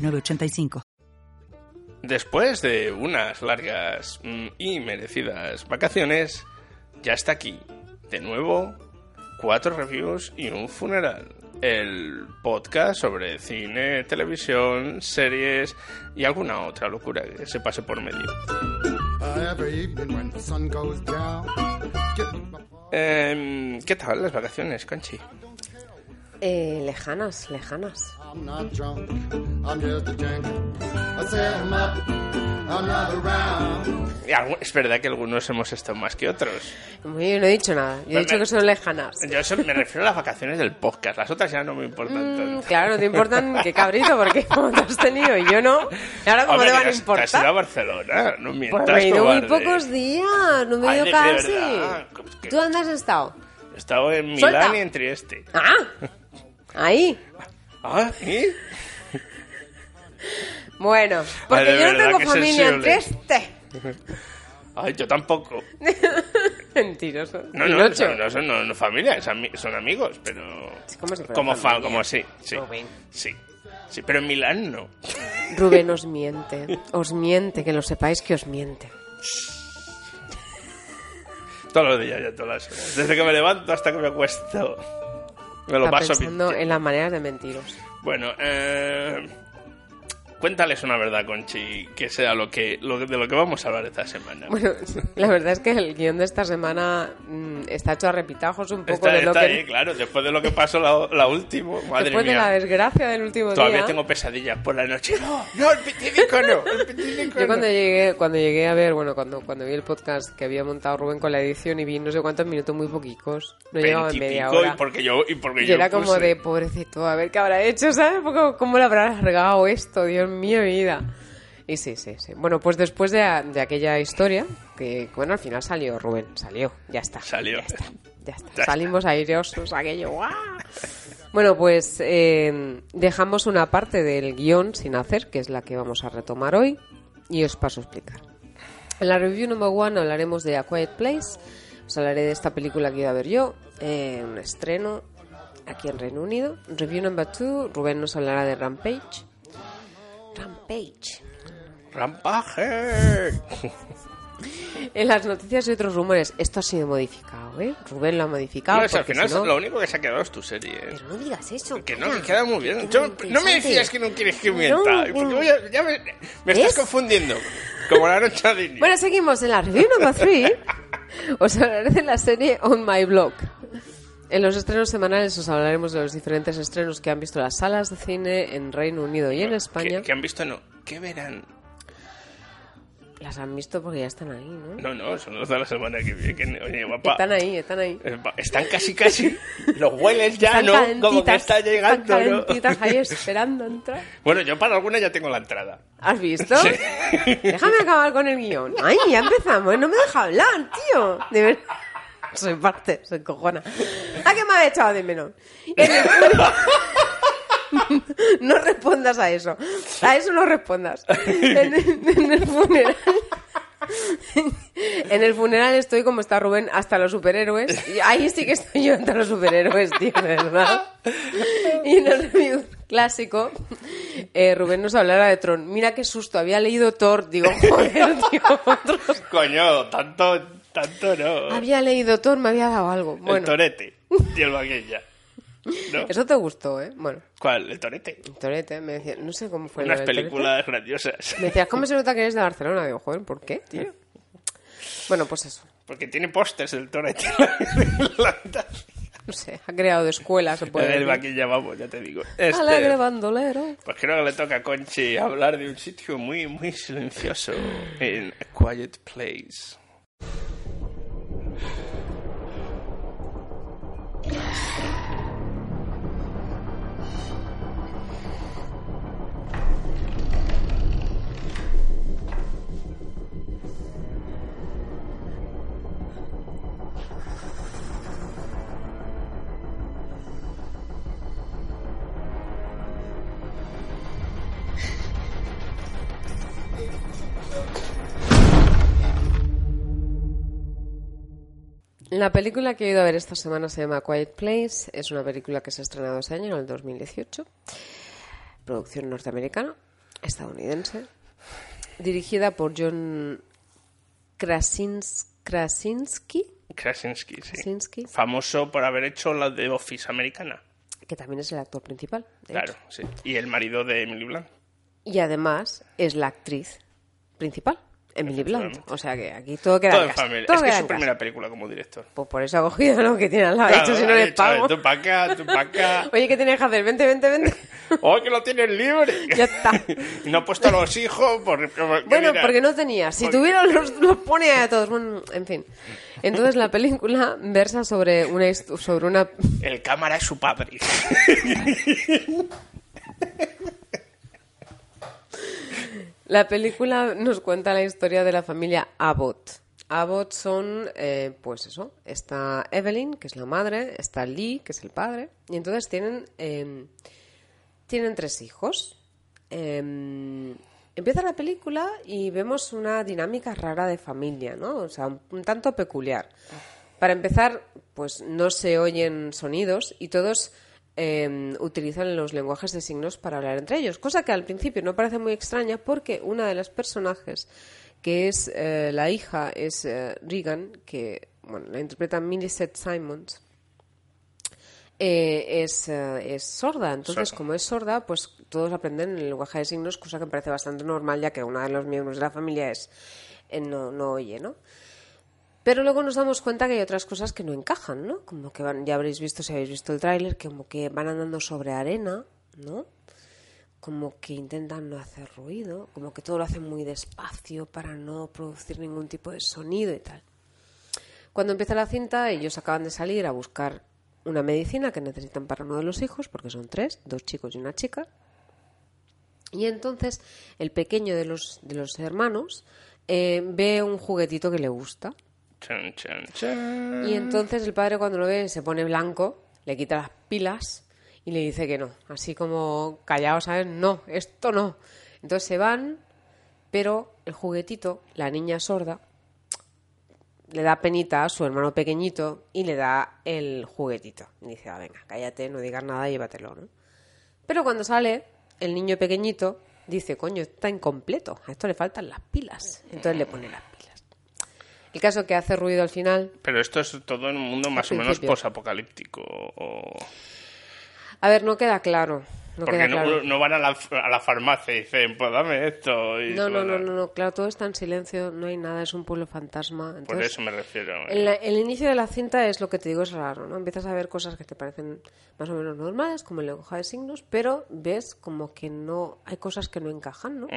906985. Después de unas largas mm, y merecidas vacaciones, ya está aquí, de nuevo, cuatro reviews y un funeral. El podcast sobre cine, televisión, series y alguna otra locura que se pase por medio. Em, ¿Qué tal las vacaciones, Conchi? Eh, lejanas, lejanas. 'em Es verdad que algunos hemos estado más que otros. Yo no he dicho nada. Yo he dicho que son lejanas. Yo eso me refiero a las vacaciones del podcast. Las otras ya no me importan Mm, tanto. claro, no te importan qué cabrito, porque como te has tenido y yo no. ¿Y ahora cómo te van a que has ido a importar? Barcelona, no mientas, Pues me he ido muy pocos días, no me he ido casi. ¿Tú dónde has estado? He estado en Suelta. Milán y en Trieste. ¡Ah! Ahí. Ah, ¿y? Bueno, porque Ay, yo no tengo familia. Trieste. Ay, yo tampoco. Mentiroso. No, no, no, no son no, no familia, son amigos, pero... si fuera Como fa- familia. como sí, sí. Rubén. Sí, sí, pero en Milán no. Rubén os miente. Os miente, que lo sepáis que os miente. Todos los días, ya todas las horas. Desde que me levanto hasta que me acuesto. Me lo Está paso pensando bien. en las maneras de mentiros. Bueno, eh, cuéntales una verdad, Conchi, que sea lo que, lo, de lo que vamos a hablar esta semana. Bueno, la verdad es que el guion de esta semana mm, está hecho a repitajos un poco está de lo que... ahí, claro, después de lo que pasó la, la última, madre Después de la desgracia del último Todavía día... tengo pesadillas por la noche. No, no, el pitílico no, el Yo cuando no. llegué, cuando llegué a ver, bueno, cuando, cuando vi el podcast que había montado Rubén con la edición y vi no sé cuántos minutos muy poquicos, no llegaba a media hora. Y porque yo, y porque Y yo era como de pobrecito, a ver qué habrá hecho, ¿sabes? Porque, ¿Cómo le habrá largado esto? Dios mío, mi vida. Y sí, sí, sí. Bueno, pues después de, de aquella historia, que bueno, al final salió Rubén, salió, ya está. Salió. Ya está, ya está. Ya Salimos aireosos, aquello, ¡guau! Bueno, pues eh, dejamos una parte del guion sin hacer, que es la que vamos a retomar hoy, y os paso a explicar. En la review number one hablaremos de A Quiet Place. Os hablaré de esta película que iba a ver yo, eh, un estreno aquí en Reino Unido. Review number two, Rubén nos hablará de Rampage. Rampage. ¡Rampaje! En las noticias y otros rumores, esto ha sido modificado, ¿eh? Rubén lo ha modificado. No, si al porque final si no- lo único que se ha quedado es tu serie. ¿eh? Pero no digas eso. Que no, que queda muy bien. Yo- no me decías que no quieres que mienta. No, porque no. voy a- ya me, me estás confundiendo. Como la noche de. Bueno, seguimos en la review number three. Os hablaré de la serie On My Blog. En los estrenos semanales os hablaremos de los diferentes estrenos que han visto las salas de cine en Reino Unido y en España. Que han visto, no. ¿Qué verán? Las han visto porque ya están ahí, ¿no? No, no, son los de la semana que viene. oye, guapa. Están ahí, están ahí. eh, Están casi, casi. Los hueles ya, Están ¿no? Como que está llegando, están ¿no? ahí esperando entrar. Bueno, yo para alguna ya tengo la entrada. ¿Has visto? Sí. Déjame acabar con el guion. Ay, ya empezamos. No me deja hablar, tío. De verdad. Soy parte, soy cojona. ¿A qué me ha echado de menos? No respondas a eso. A eso no respondas. En, el funeral. En el funeral estoy como está Rubén hasta los superhéroes. Y ahí sí que estoy yo hasta los superhéroes, tío, verdad. Y en el review clásico, eh, Rubén nos hablará de Tron. Mira qué susto, había leído Thor. Digo, joder, tío, otros. Coño, tanto, tanto no. Había leído Thor, me había dado algo. El Bueno, torete y el vaquilla. ¿No? eso te gustó, ¿eh? Bueno, ¿Cuál? El torete. Torete, me decía, no sé cómo fue Unas Torete. películas grandiosas. Me decías, ¿cómo se nota que eres de Barcelona? Digo, joder, ¿por qué, tío? Bueno, pues eso. Porque tiene pósters el torete. No sé, ha creado de escuela, se puede El vaquilla, vamos, ya te digo. Este, Alegre bandolero. Pues creo que le toca a Conchi hablar de un sitio muy, muy silencioso en A Quiet Place. La película que he ido a ver esta semana se llama Quiet Place. Es una película que se ha estrenado ese año, en el 2018. Producción norteamericana, estadounidense. Dirigida por John Krasins- Krasinski, Krasinski, sí. Krasinski, Famoso por haber hecho la de Office americana. que también es el actor principal. Claro, hecho. sí. Y el marido de Emily Blunt. Y además es la actriz principal, Emily Blunt. O sea que aquí todo queda Todo en casa. familia. todo es que es su primera película como director. Pues por eso ha cogido lo que tiene al lado. Claro, dicho, si no ha le dicho, pago. Tú pa' acá, tú pa' acá. Oye, ¿qué tienes que hacer? Vente, vente, vente. ¡Oh, que lo tienes libre! Ya está. no ha puesto a los hijos por... Bueno, porque no tenía. Si tuviera, los, los pone a todos. Bueno, en fin. Entonces la película versa sobre una, sobre una El cámara es su padre. La película nos cuenta la historia de la familia Abbott. Abbott son, eh, pues eso, está Evelyn, que es la madre, está Lee, que es el padre, y entonces tienen, eh, tienen tres hijos. Eh, empieza la película y vemos una dinámica rara de familia, ¿no? O sea, un, un tanto peculiar. Para empezar, pues no se oyen sonidos y todos eh, utilizan los lenguajes de signos para hablar entre ellos, cosa que al principio no parece muy extraña porque una de las personajes que es eh, la hija es eh, Regan, que bueno, la interpreta Millicent Simons, eh, es, eh, es sorda. Entonces, Sorda. como es sorda, pues todos aprenden el lenguaje de signos, cosa que me parece bastante normal, ya que una de los miembros de la familia es eh, no, no oye, ¿no? Pero luego nos damos cuenta que hay otras cosas que no encajan, ¿no? Como que van, ya habréis visto, si habéis visto el tráiler, como que van andando sobre arena, ¿no? Como que intentan no hacer ruido, como que todo lo hacen muy despacio para no producir ningún tipo de sonido y tal. Cuando empieza la cinta, ellos acaban de salir a buscar una medicina que necesitan para uno de los hijos, porque son tres, dos chicos y una chica. Y entonces el pequeño de los, de los hermanos eh, ve un juguetito que le gusta. Y entonces el padre cuando lo ve se pone blanco, le quita las pilas y le dice que no. Así como callado, ¿sabes? No, esto no. Entonces se van, pero el juguetito, la niña sorda, le da penita a su hermano pequeñito y le da el juguetito. Y dice, ah, venga, cállate, no digas nada, llévatelo, ¿no? Pero cuando sale, el niño pequeñito dice, coño, está incompleto, a esto le faltan las pilas. Entonces le pone las pilas. El caso que hace ruido al final Pero esto es todo en un mundo más o menos posapocalíptico. O... A ver, no queda claro. No Porque queda no, claro. no van a la, a la farmacia y dicen, pues dame esto. Y No, no, no, no, no, claro, todo está en silencio, no hay nada, es un pueblo fantasma. Por eso me refiero. ¿eh? el, el inicio de la cinta es lo que te digo, es raro, ¿no? Empiezas a ver cosas que te parecen más o menos normales, como el lenguaje de signos, pero ves como que no, hay cosas que no encajan, ¿no?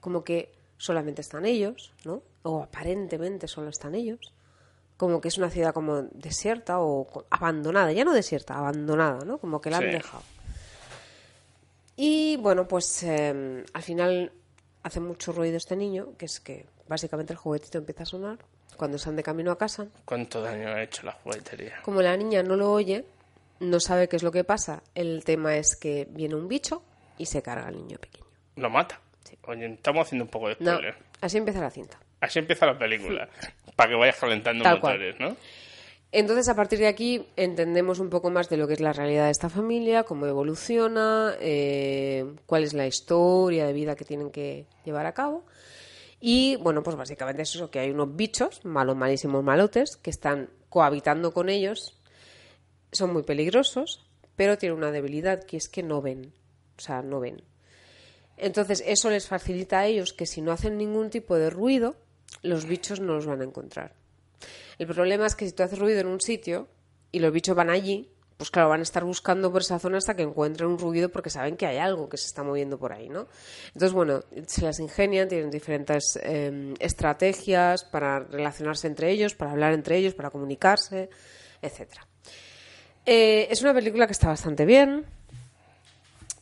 Como que solamente están ellos, ¿no? O aparentemente solo están ellos. Como que es una ciudad como desierta o abandonada, ya no desierta, abandonada, ¿no? Como que la han dejado. Y bueno, pues eh, al final hace mucho ruido este niño, que es que básicamente el juguetito empieza a sonar cuando están de camino a casa. ¿Cuánto daño ha hecho la juguetería? Como la niña no lo oye, no sabe qué es lo que pasa. El tema es que viene un bicho y se carga al niño pequeño. Lo mata. Oye, estamos haciendo un poco de No, spoiler. así empieza la cinta. Así empieza la película. Para que vayas calentando Tal cual. motores, ¿no? Entonces, a partir de aquí, entendemos un poco más de lo que es la realidad de esta familia, cómo evoluciona, eh, cuál es la historia de vida que tienen que llevar a cabo. Y, bueno, pues básicamente es eso, que hay unos bichos, malos, malísimos malotes, que están cohabitando con ellos. Son muy peligrosos, pero tienen una debilidad, que es que no ven. O sea, no ven. Entonces, eso les facilita a ellos que si no hacen ningún tipo de ruido, los bichos no los van a encontrar. El problema es que si tú haces ruido en un sitio y los bichos van allí, pues claro, van a estar buscando por esa zona hasta que encuentren un ruido porque saben que hay algo que se está moviendo por ahí, ¿no? Entonces, bueno, se las ingenian, tienen diferentes eh, estrategias para relacionarse entre ellos, para hablar entre ellos, para comunicarse, etcétera. Eh, es una película que está bastante bien.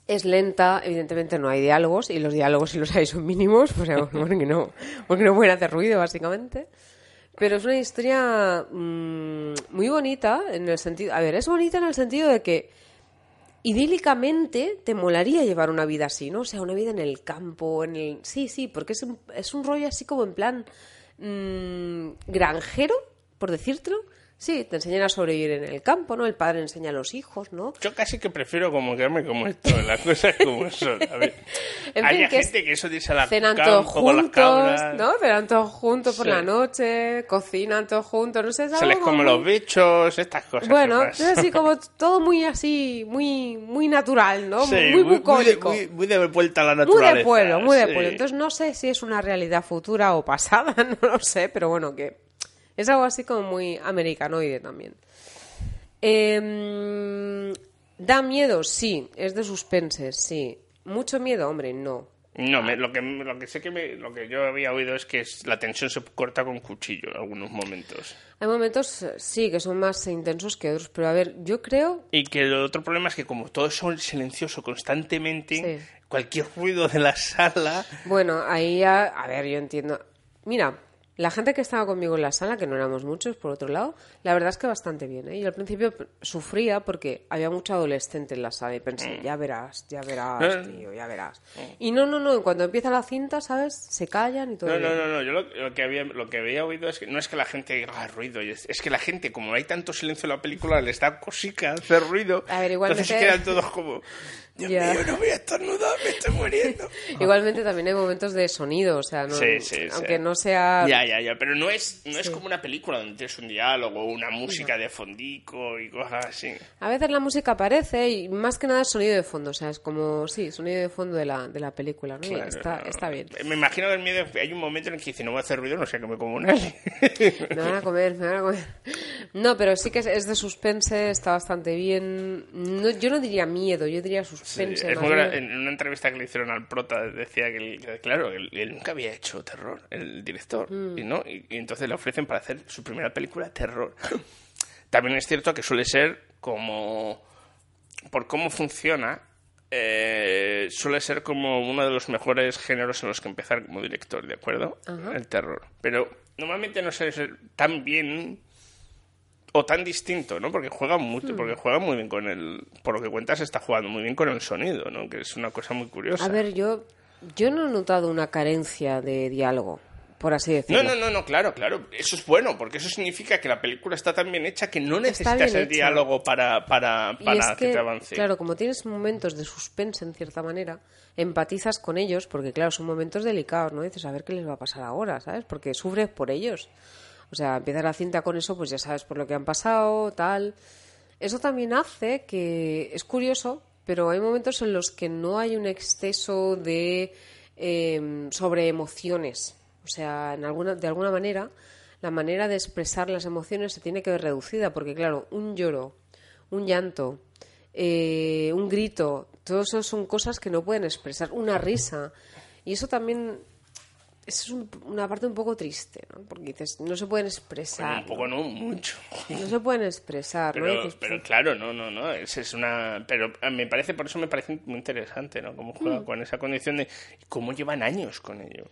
Es lenta, evidentemente no hay diálogos, y los diálogos, si los hay, son mínimos, pues, porque, no, porque no pueden hacer ruido, básicamente. Pero es una historia mm, muy bonita en el sentido. A ver, es bonita en el sentido de que idílicamente te molaría llevar una vida así, ¿no? O sea, una vida en el campo, en el. Sí, sí, porque es un, es un rollo así como en plan mm, granjero, por decírtelo, Sí, te enseñan a sobrevivir en el campo, ¿no? El padre enseña a los hijos, ¿no? Yo casi que prefiero como quedarme como esto, las cosas como son. A ver, En hay fin, que gente que eso dice a la Cenan todos las juntos, ¿no? Cenan todos juntos por Sí. la noche, cocinan todos juntos, no sé, Se les como los muy- bichos, estas cosas. Bueno, es así como todo muy así, muy muy natural, ¿no? Sí, muy de- bucólico. muy, muy de vuelta a la Muy naturaleza. de pueblo, muy de sí. pueblo. Entonces no sé si es una realidad futura o pasada, no lo sé, pero bueno, que es algo así como muy americanoide también. Em, ¿Da miedo? Sí. ¿Es de suspense? Sí. ¿Mucho miedo? Hombre, no. No, me- lo, que, lo que sé que me- lo que yo había oído es que la tensión se corta con cuchillo en algunos momentos. Hay momentos, eh, sí, que son más intensos que otros, pero a ver, yo creo... Y que el otro problema es que como todo es silencioso constantemente, Sí. cualquier ruido de la sala... Bueno, ahí ya, a ver, yo entiendo. Mira, la gente que estaba conmigo en la sala, que no éramos muchos, por otro lado, la verdad es que bastante bien. ¿eh? Yo al principio sufría porque había mucho adolescente en la sala y pensé, ya verás, ya verás, tío, ya verás. Y no, no, no, cuando empieza la cinta, ¿sabes? Se callan y todo. No, no, bien. no, no. Yo lo, lo que había, lo que había oído es que no es que la gente haga ruido, es, que la gente, como hay tanto silencio en la película, les da cosica hacer ruido. A ver, igualmente- Entonces quedan todos como, Dios Ya. mío, no voy a estornudar, me estoy muriendo. Igualmente también hay momentos de sonido, o sea, no, Sí, sí, sí. aunque no sea... Ya, ya, ya, pero no es, no es Sí. como una película donde tienes un diálogo, una música de fondico y cosas así. A veces la música aparece y más que nada es sonido de fondo, o sea, es como, sí, sonido de fondo de la, de la película, ¿no? Claro, está, no. está bien. Me imagino que el miedo, hay un momento en el que dice, no voy a hacer ruido, no sé, que me como un alien. Me van a comer, me van a comer. No, pero sí que es, es de suspense, está bastante bien. No, yo no diría miedo, yo diría Sí, es muy en una entrevista que le hicieron al prota decía que, claro, él, él nunca había hecho terror, el director, Mm. y no y, y entonces le ofrecen para hacer su primera película terror. También es cierto que suele ser como por cómo funciona eh, suele ser como uno de los mejores géneros en los que empezar como director, ¿de acuerdo? Ajá. El terror. Pero normalmente no suele ser tan bien o tan distinto, ¿no? Porque juega mucho, porque Hmm. juega muy bien con el, por lo que cuentas está jugando muy bien con el sonido, ¿no? Que es una cosa muy curiosa. A ver, yo, yo no he notado una carencia de diálogo, por así decirlo. no, no, no, claro, claro. Eso es bueno, porque eso significa que la película está tan bien hecha que no necesitas el hecha. diálogo para, para, para es que que, te avance. claro, como tienes momentos de suspense en cierta manera, empatizas con ellos, porque claro, son momentos delicados, ¿no? Dices, a ver qué les va a pasar ahora, ¿sabes? Porque sufres por ellos. O sea, empiezas la cinta con eso, pues ya sabes por lo que han pasado, tal. Eso también hace que es curioso, pero hay momentos en los que no hay un exceso de eh, sobre emociones. O sea, en alguna, de alguna manera, la manera de expresar las emociones se tiene que ver reducida, porque claro, un lloro, un llanto, eh, un grito, todo eso son cosas que no pueden expresar, una risa. Y eso también es un- una parte un poco triste, ¿no? Porque dices, no se pueden Bueno, expresar. un poco no, mucho. ¿no? Se pueden expresar, ¿no? Pero, Dices, pero claro, no, no, no. Es, es una. Pero me parece, por eso me parece muy interesante, ¿no? Cómo Mm. juega con esa condición de. cómo llevan años con ello.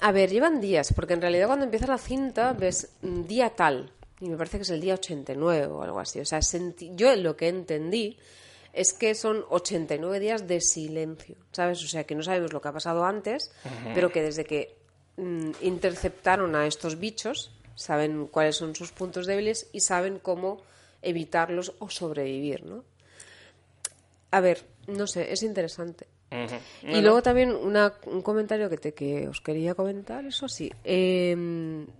A ver, llevan días, porque en realidad cuando empieza la cinta ves mm, día tal, y me parece que es el día 89 o algo así. O sea, senti- yo lo que entendí es que son 89 días de silencio, ¿sabes? O sea, que no sabemos lo que ha pasado antes, pero que desde que mm, interceptaron a estos bichos, saben cuáles son sus puntos débiles y saben cómo evitarlos o sobrevivir, ¿no? A ver, no sé, es interesante. Y luego también una- un comentario que, te, que os quería comentar, eso sí, eh,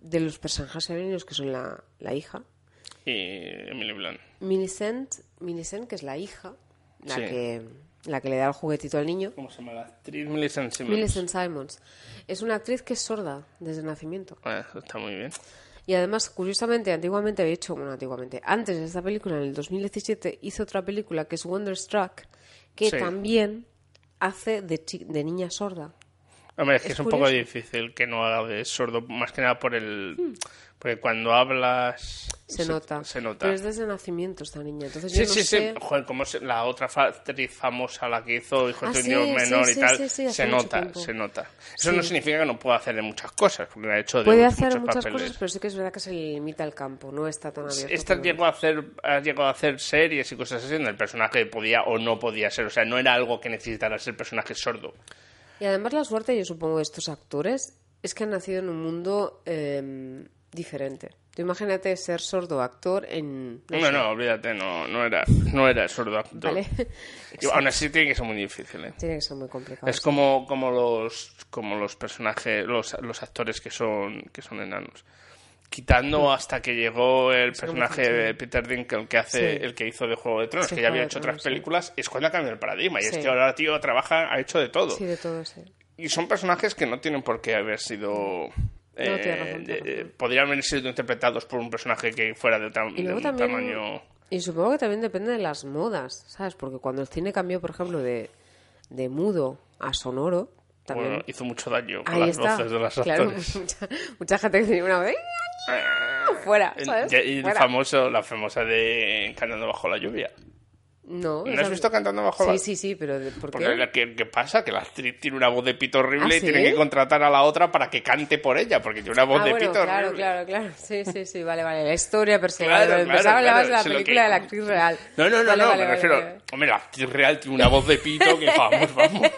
de los personajes femeninos que son la, la hija, Y Emily Blunt. Millicent, Millicent, que es la hija, la, Sí. que, la que le da el juguetito al niño, ¿Cómo se llama la actriz? Millicent Simmons. Millicent Simons, es una actriz que es sorda desde nacimiento. Ah, eso está muy bien. Y además, curiosamente, antiguamente había hecho, bueno, antiguamente, antes de esta película, en el 2017, hizo otra película que es Wonderstruck, que Sí. también hace de, de niña sorda. Hombre, es que Es un poco difícil que no haga de sordo, más que nada por el. Porque cuando hablas. Se, nota. Se nota. Pero es desde nacimiento esta niña. Entonces Sí, yo no sí, sé... sí. Joder, como la otra actriz famosa, la que hizo Hijos Ah, de un sí, menor sí, y tal, se nota, tiempo. se nota. Eso no significa que no pueda hacer de muchas cosas, porque ha hecho de Puede muchos hacer muchas papeles. cosas, pero sí que es verdad que se limita el campo. No está tan abierto. Esta llegó a hacer, ha llegado a hacer series y cosas así donde el personaje podía o no podía ser. O sea, no era algo que necesitara ser personaje sordo. Y además la suerte, yo supongo, de estos actores es que han nacido en un mundo eh, diferente. Tú imagínate ser sordo actor en... no No, no, olvídate, no, no era, no era sordo actor. ¿Vale? Aún así tiene que ser muy difícil, ¿eh? Tiene que ser muy complicado. Es como, como los como los personajes, los, los actores que son que son enanos. Quitando hasta que llegó el personaje de Peter Dinklage que hace Sí. el que hizo de Juego de Tronos, Sí, que ya había hecho Tronos, otras sí. películas, es cuando cambia el paradigma. Y Sí. este ahora tío trabaja, ha hecho de todo. Sí, de todo, sí. Y son personajes que no tienen por qué haber sido eh, tienes razón, podrían haber sido interpretados por un personaje que fuera de, tam- Y de luego un también... tamaño Y supongo que también depende de las modas, ¿sabes? Porque cuando el cine cambió, por ejemplo, de, de mudo a sonoro, también... bueno, hizo mucho daño con Ahí las está. voces de los Claro, actores. mucha, mucha gente que tenía una voz... Fuera, ¿sabes? Y el Fuera. famoso, la famosa de Cantando bajo la lluvia. No, ¿No esa- has visto Cantando bajo Sí, la sí, sí, pero ¿por Porque qué? la- ¿qué, qué pasa? Que la actriz tiene una voz de pito horrible ¿Ah, y tiene sí? que contratar a la otra para que cante por ella, porque tiene una voz Ah, de bueno, pito claro, horrible. claro, claro. Sí, sí, sí, vale, vale. La historia per se. Claro, claro, claro, base de la película que- de la actriz real. No, no, no, Vale, no, vale, me vale, refiero. vale. Hombre, la actriz real tiene una voz de pito que vamos, vamos.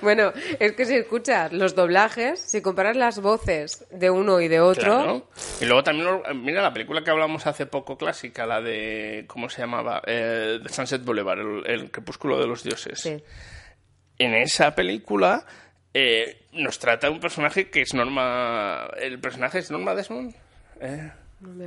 Bueno, es que si escuchas los doblajes, si comparas las voces de uno y de otro, Claro. Y luego también, mira la película que hablamos hace poco clásica, la de. ¿Cómo se llamaba? Eh, Sunset Boulevard, el, el crepúsculo de los dioses. sí. en esa película eh, nos trata un personaje que es Norma. ¿El personaje es Norma Desmond? Eh,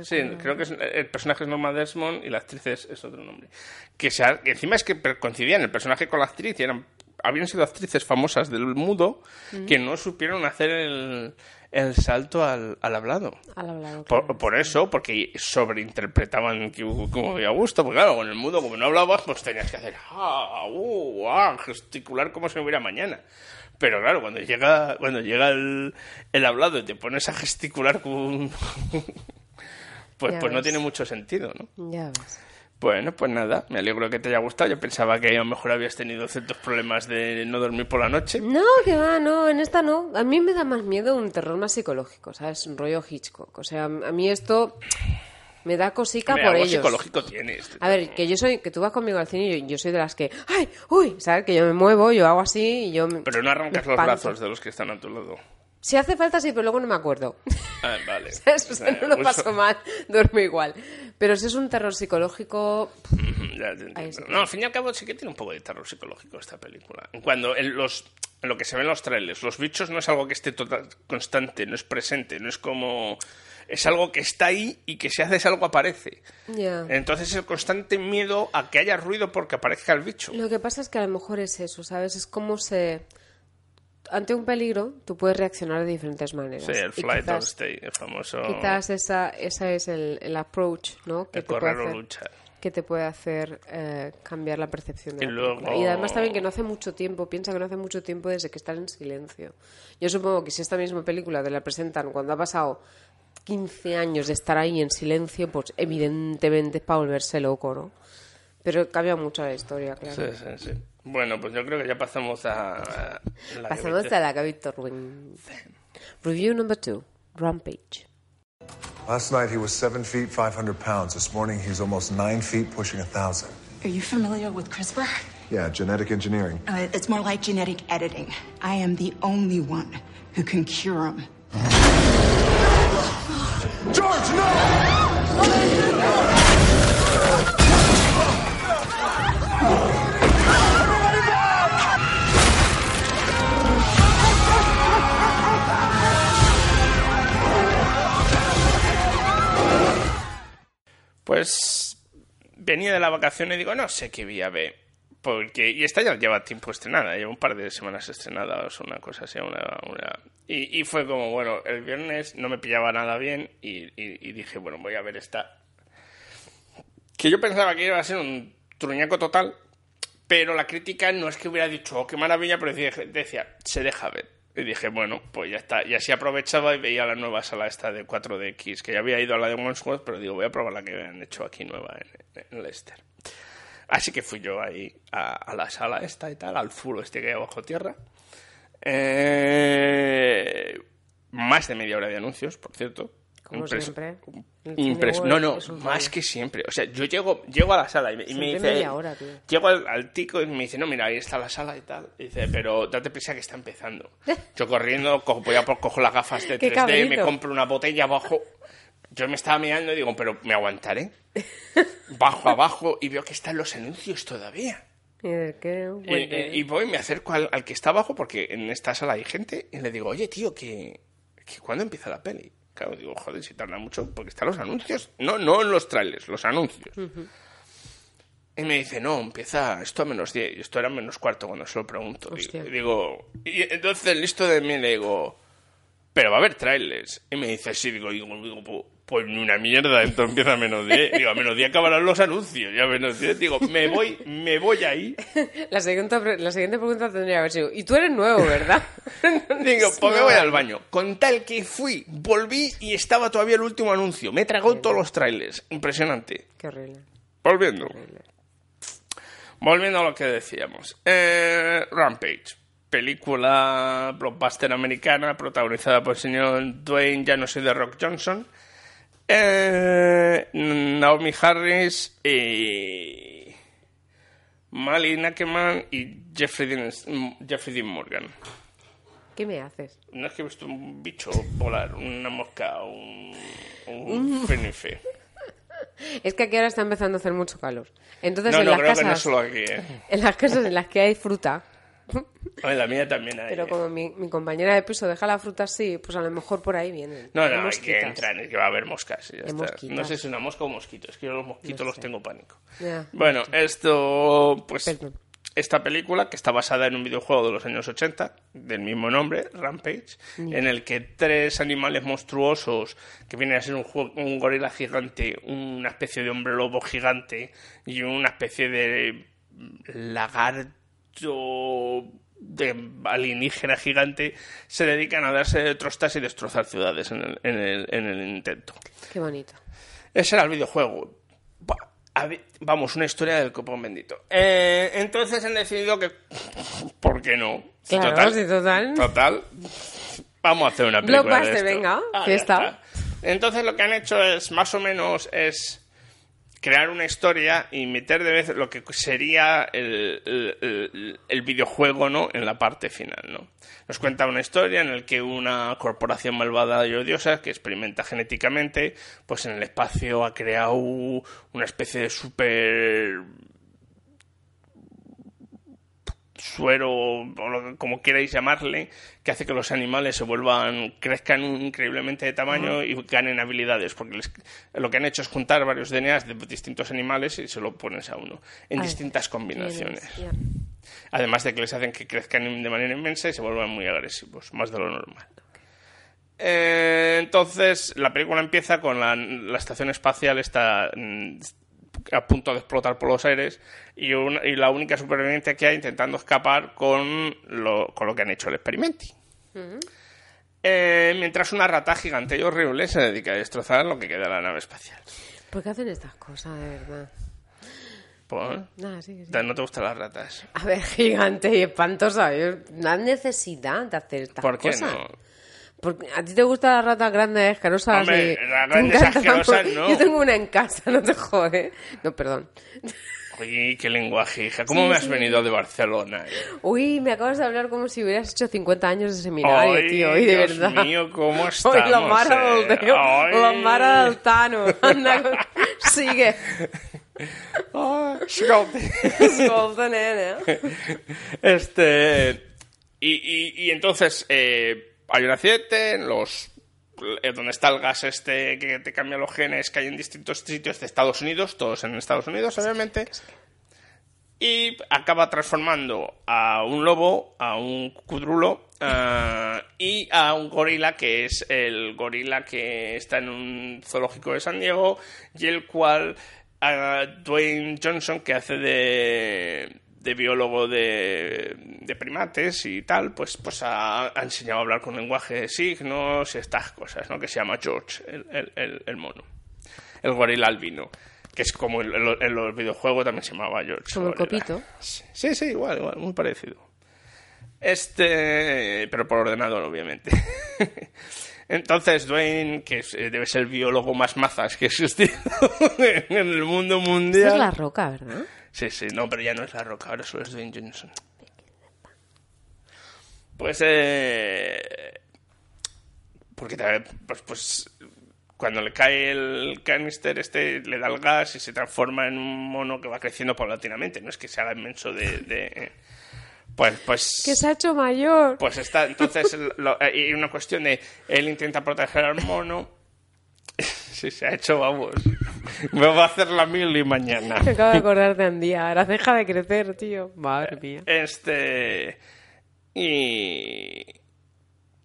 sí, creo que es- el personaje es Norma Desmond y la actriz es, es otro nombre. Que, se ha- encima es que coincidían el personaje con la actriz y eran, habían sido actrices famosas del mudo que no supieron hacer el, el salto al, al hablado. al hablado. Por, claro. por eso, porque sobreinterpretaban que- como había gusto, porque claro, con el mudo, como no hablabas, pues tenías que hacer ah, uh, ah, gesticular como si hubiera mañana. Pero claro, cuando llega, cuando llega el, el hablado y te pones a gesticular pues, Ya pues no tiene mucho sentido, ¿no? Ya ves. Bueno, pues nada, me alegro que te haya gustado. Yo pensaba que a lo mejor habías tenido ciertos problemas de no dormir por la noche. No, que va, no, en esta no. A mí me da más miedo un terror más psicológico, ¿sabes? Un rollo Hitchcock. O sea, a mí esto me da cosica por ellos. psicológico tienes. A ver, que yo soy, que tú vas conmigo al cine y yo, yo soy de las que, ¡ay! ¡Uy! ¿Sabes? Que yo me muevo, yo hago así y yo me. Pero no arrancas me los brazos de los que están a tu lado. Si hace falta, sí, pero luego no me acuerdo. Ah, vale. ¿Sabes? O sea, no lo Uso- paso mal, duermo igual. Pero si es un terror psicológico, ya. Ahí sí. No, al fin y al cabo sí que tiene un poco de terror psicológico esta película. Cuando en los en lo que se ve en los trailers, los bichos no es algo que esté total, constante, no es presente, no es como es algo que está ahí y que si haces algo aparece. ya. Entonces el constante miedo a que haya ruido porque aparezca el bicho. Lo que pasa es que a lo mejor es eso, ¿sabes? Es como se... Ante un peligro, tú puedes reaccionar de diferentes maneras. Sí, el flight or quizás, stay, el famoso quizás esa, esa es el, el approach, ¿no? Que el te puede correr o hacer, luchar. que te puede hacer eh, cambiar la percepción de Y la luego-. Y además también que no hace mucho tiempo, piensa que no hace mucho tiempo desde que están en silencio. Yo supongo que si esta misma película te la presentan cuando ha pasado 15 años de estar ahí en silencio, pues evidentemente es para volverse loco, ¿no? Pero cambia mucho la historia, claro. Sí, sí, sí. Bueno, pues yo creo que ya pasamos a, a la Pasamos que- a la que Víctor Ruin. Review number two, Rampage. Last night he was seven feet, 500 pounds. This morning he's almost nine feet, pushing a thousand. Are you familiar with CRISPR? Yeah, genetic engineering. Uh, it's more like genetic editing. I am the only one who can cure him. George, no! Pues venía de la vacación y digo, no sé qué voy a. Porque, y esta ya lleva tiempo estrenada, lleva un par de semanas estrenadas, una cosa así, una... una- Y, y fue como, bueno, el viernes no me pillaba nada bien y dije, bueno, voy a ver esta. Que yo pensaba que iba a ser un truñaco total, pero la crítica no es que hubiera dicho, oh, qué maravilla, pero decía, decía, se deja ver. Y dije, bueno, pues ya está. Y así aprovechaba y veía la nueva sala esta de 4DX, que ya había ido a la de Wandsworth, pero digo, voy a probar la que han hecho aquí nueva en, en Leicester. Así que fui yo ahí a, la sala esta y tal, al furo este que hay bajo tierra. Eh, más de media hora de anuncios, por cierto. Como Impres- siempre. Impres- no, no, más que siempre. O sea, yo llego, llego a la sala y me, y me dice. media hora, tío. Llego al, al tico y me dice, no, mira, ahí está la sala y tal. Y dice, pero date prisa que está empezando. Yo corriendo, cojo, voy a por- cojo las gafas de Qué 3D, me compro una botella abajo. Yo me estaba mirando y digo, pero me aguantaré. Bajo abajo y veo que están los anuncios todavía. ¿Y de qué? Y, y voy, me acerco al, al que está abajo porque en esta sala hay gente y le digo, oye, tío, que, que ¿cuándo empieza la peli? Claro, digo, joder, si tarda mucho porque están los anuncios. No, no en los trailers, los anuncios. Y me dice, no, empieza esto a menos 10. Y esto era menos cuarto cuando se lo pregunto. Y- Hostia. Digo, y entonces listo de mí le digo, pero va a haber trailers. Y me dice, sí, digo, digo, digo, pues ni una mierda, esto empieza a menos 10. Digo, a menos 10 acabarán los anuncios. Y a menos 10, digo, me voy, me voy ahí. La siguiente, la siguiente pregunta tendría que haber sido, y tú eres nuevo, ¿verdad? Digo, pues me voy al baño. Con tal que fui, volví y estaba todavía el último anuncio. Me tragó todos los trailers. Impresionante. Qué horrible. Volviendo. Volviendo a lo que decíamos. Eh, Rampage. Película blockbuster americana protagonizada por el señor Dwayne Ya no soy de Rock Johnson. Eh, Naomi Harris y Mali Ackerman y Jeffrey Dean, Jeffrey Dean Morgan. ¿Qué me haces? No es que he visto un bicho volar, una mosca, un, un fenife. Es que aquí ahora está empezando a hacer mucho calor. Entonces No, en no, las creo casas, que no solo aquí. ¿eh? en las casas en las que hay fruta, En la mía también hay. pero como mi, mi compañera de piso deja la fruta así, pues a lo mejor por ahí vienen. No, no, hay que entrar, es que va a haber moscas. y ya Hay está. mosquitas. No sé si es una mosca o un mosquito, es que yo los mosquitos No los tengo pánico. Ya. Bueno, esto, pues, Perdón. esta película, que está basada en un videojuego de los años 80, del mismo nombre, Rampage, en el que tres animales monstruosos, que vienen a ser un, jue- un gorila gigante, una especie de hombre lobo gigante y una especie de lagarto de alienígena gigante, se dedican a darse de trostas y destrozar ciudades en el, en el- en el intento. Qué bonito. Ese era el videojuego. Ver, vamos, una historia del copón bendito. Eh, entonces han decidido que... ¿Por qué no? Claro, sí, total. Total. Vamos a hacer una película de Blockbuster, esto. venga, Ah, ya está. Entonces lo que han hecho es, más o menos, es crear una historia y meter de vez lo que sería el, el- videojuego ¿no? en la parte final. ¿no? Nos cuenta una historia en la que una corporación malvada y odiosa que experimenta genéticamente, pues en el espacio ha creado una especie de super suero o lo como queráis llamarle que hace que los animales se vuelvan crezcan increíblemente de tamaño y ganen habilidades porque les- lo que han hecho es juntar varios DNAs de distintos animales y se lo pones a uno en distintas combinaciones. además de que les hacen que crezcan de manera inmensa y se vuelvan muy agresivos más de lo normal. Eh, entonces la película empieza con la, la estación espacial está mm, a punto de explotar por los aires y, una- y la única superviviente que hay intentando escapar con lo, con lo que han hecho el experimento. Eh, mientras una rata gigante y horrible se dedica a destrozar lo que queda de la nave espacial. ¿Por qué hacen estas cosas, de verdad? Pues, Nada, sí, sí. ¿No te gustan las ratas? A ver, gigante y espantosa. yo- No hay necesidad de hacer estas ¿Por qué cosas. no? Porque a ti te gustan las ratas grandes, asquerosas Hombre, y... las grandes asquerosas, no. Yo tengo una en casa, no te jode. No, perdón. Oye, qué lenguaje, hija. ¿Cómo Sí, me has sí. venido de Barcelona? eh? Uy, me acabas de hablar como si hubieras hecho 50 años de seminario, Ay, tío. Y de Dios verdad. mío, ¿cómo estamos? Ay, la Mara eh? del Teo, Ay. la Mara del Tano. Anda, con- sigue. Ay, escolta. Escolta, nena. Este. Y, y, y entonces eh, hay un accidente, los. eh, donde está el gas este que te cambia los genes que hay en distintos sitios de Estados Unidos, todos en Estados Unidos, obviamente. Y acaba transformando a un lobo, a un cudrulo ah, y a un gorila que es el gorila que está en un zoológico de San Diego y el cual ah, Dwayne Johnson que hace de, de biólogo de, de primates y tal, pues, pues ha, ha enseñado a hablar con lenguaje de signos y estas cosas, ¿no? Que se llama George, el, el- el- mono. El gorila albino. Que es como en los videojuegos también se llamaba George. Como el copito. Sí, sí, igual, igual, muy parecido. Este, pero por ordenador, obviamente. Entonces, Dwayne, que eh, debe ser el biólogo más mazas que ha existido en el mundo mundial. Esa es la roca, ¿verdad? Sí, sí, no, pero ya no es la roca, ahora solo es Dwayne Johnson. Pues, eh. Porque pues, pues. Cuando le cae el canister, este le da el gas y se transforma en un mono que va creciendo paulatinamente. No es que se haga inmenso de. de- pues, pues. Que se ha hecho mayor. Pues está, entonces, lo- eh, y una cuestión de él intenta proteger al mono. Sí, se ha hecho, vamos. Me va a hacer la mil y mañana. Me acabo de acordar de Andía. Ahora deja de crecer, tío. Madre mía. Este. Y.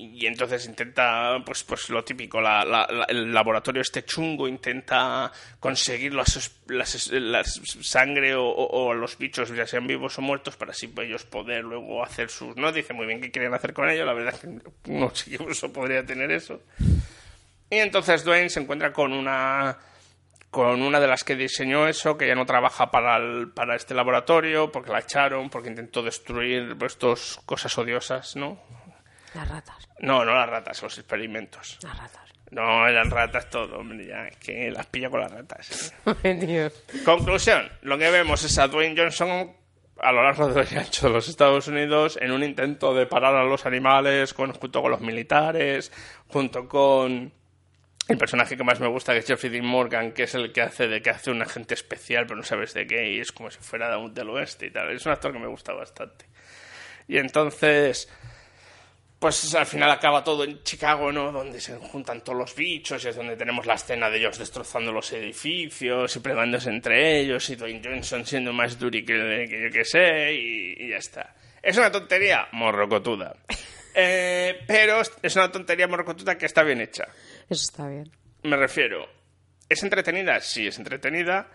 Y entonces intenta, pues, pues lo típico, la- la- la- el laboratorio este chungo intenta conseguir las, las, las sangre o, o- o los bichos, ya sean vivos o muertos, para así ellos poder luego hacer sus... No dice muy bien qué quieren hacer con ello, la verdad es que no sé qué uso podría tener eso. Y entonces Dwayne se encuentra con una con una de las que diseñó eso, que ya no trabaja para, el- para este laboratorio, porque la echaron, porque intentó destruir estas cosas odiosas, ¿no? Las ratas. No, no las ratas, los experimentos. Las ratas. No, eran ratas todo, hombre, ya, es que las pilla con las ratas. Dios. Conclusión, lo que vemos es a Dwayne Johnson a lo largo del ancho de los Estados Unidos en un intento de parar a los animales con, junto con los militares, junto con el personaje que más me gusta, que es Jeffrey Dean Morgan, que es el que hace de que hace un agente especial, pero no sabes de qué, y es como si fuera de del oeste y tal. Es un actor que me gusta bastante. Y entonces, pues al final acaba todo en Chicago, ¿no? Donde se juntan todos los bichos y es donde tenemos la escena de ellos destrozando los edificios y pregándose entre ellos y Dwayne Johnson siendo más duri que, que yo que sé y, y ya está. ¿Es una tontería? Morrocotuda. Eh, pero es una tontería morrocotuda que está bien hecha. Eso está bien. Me refiero, ¿es entretenida? Sí, es entretenida.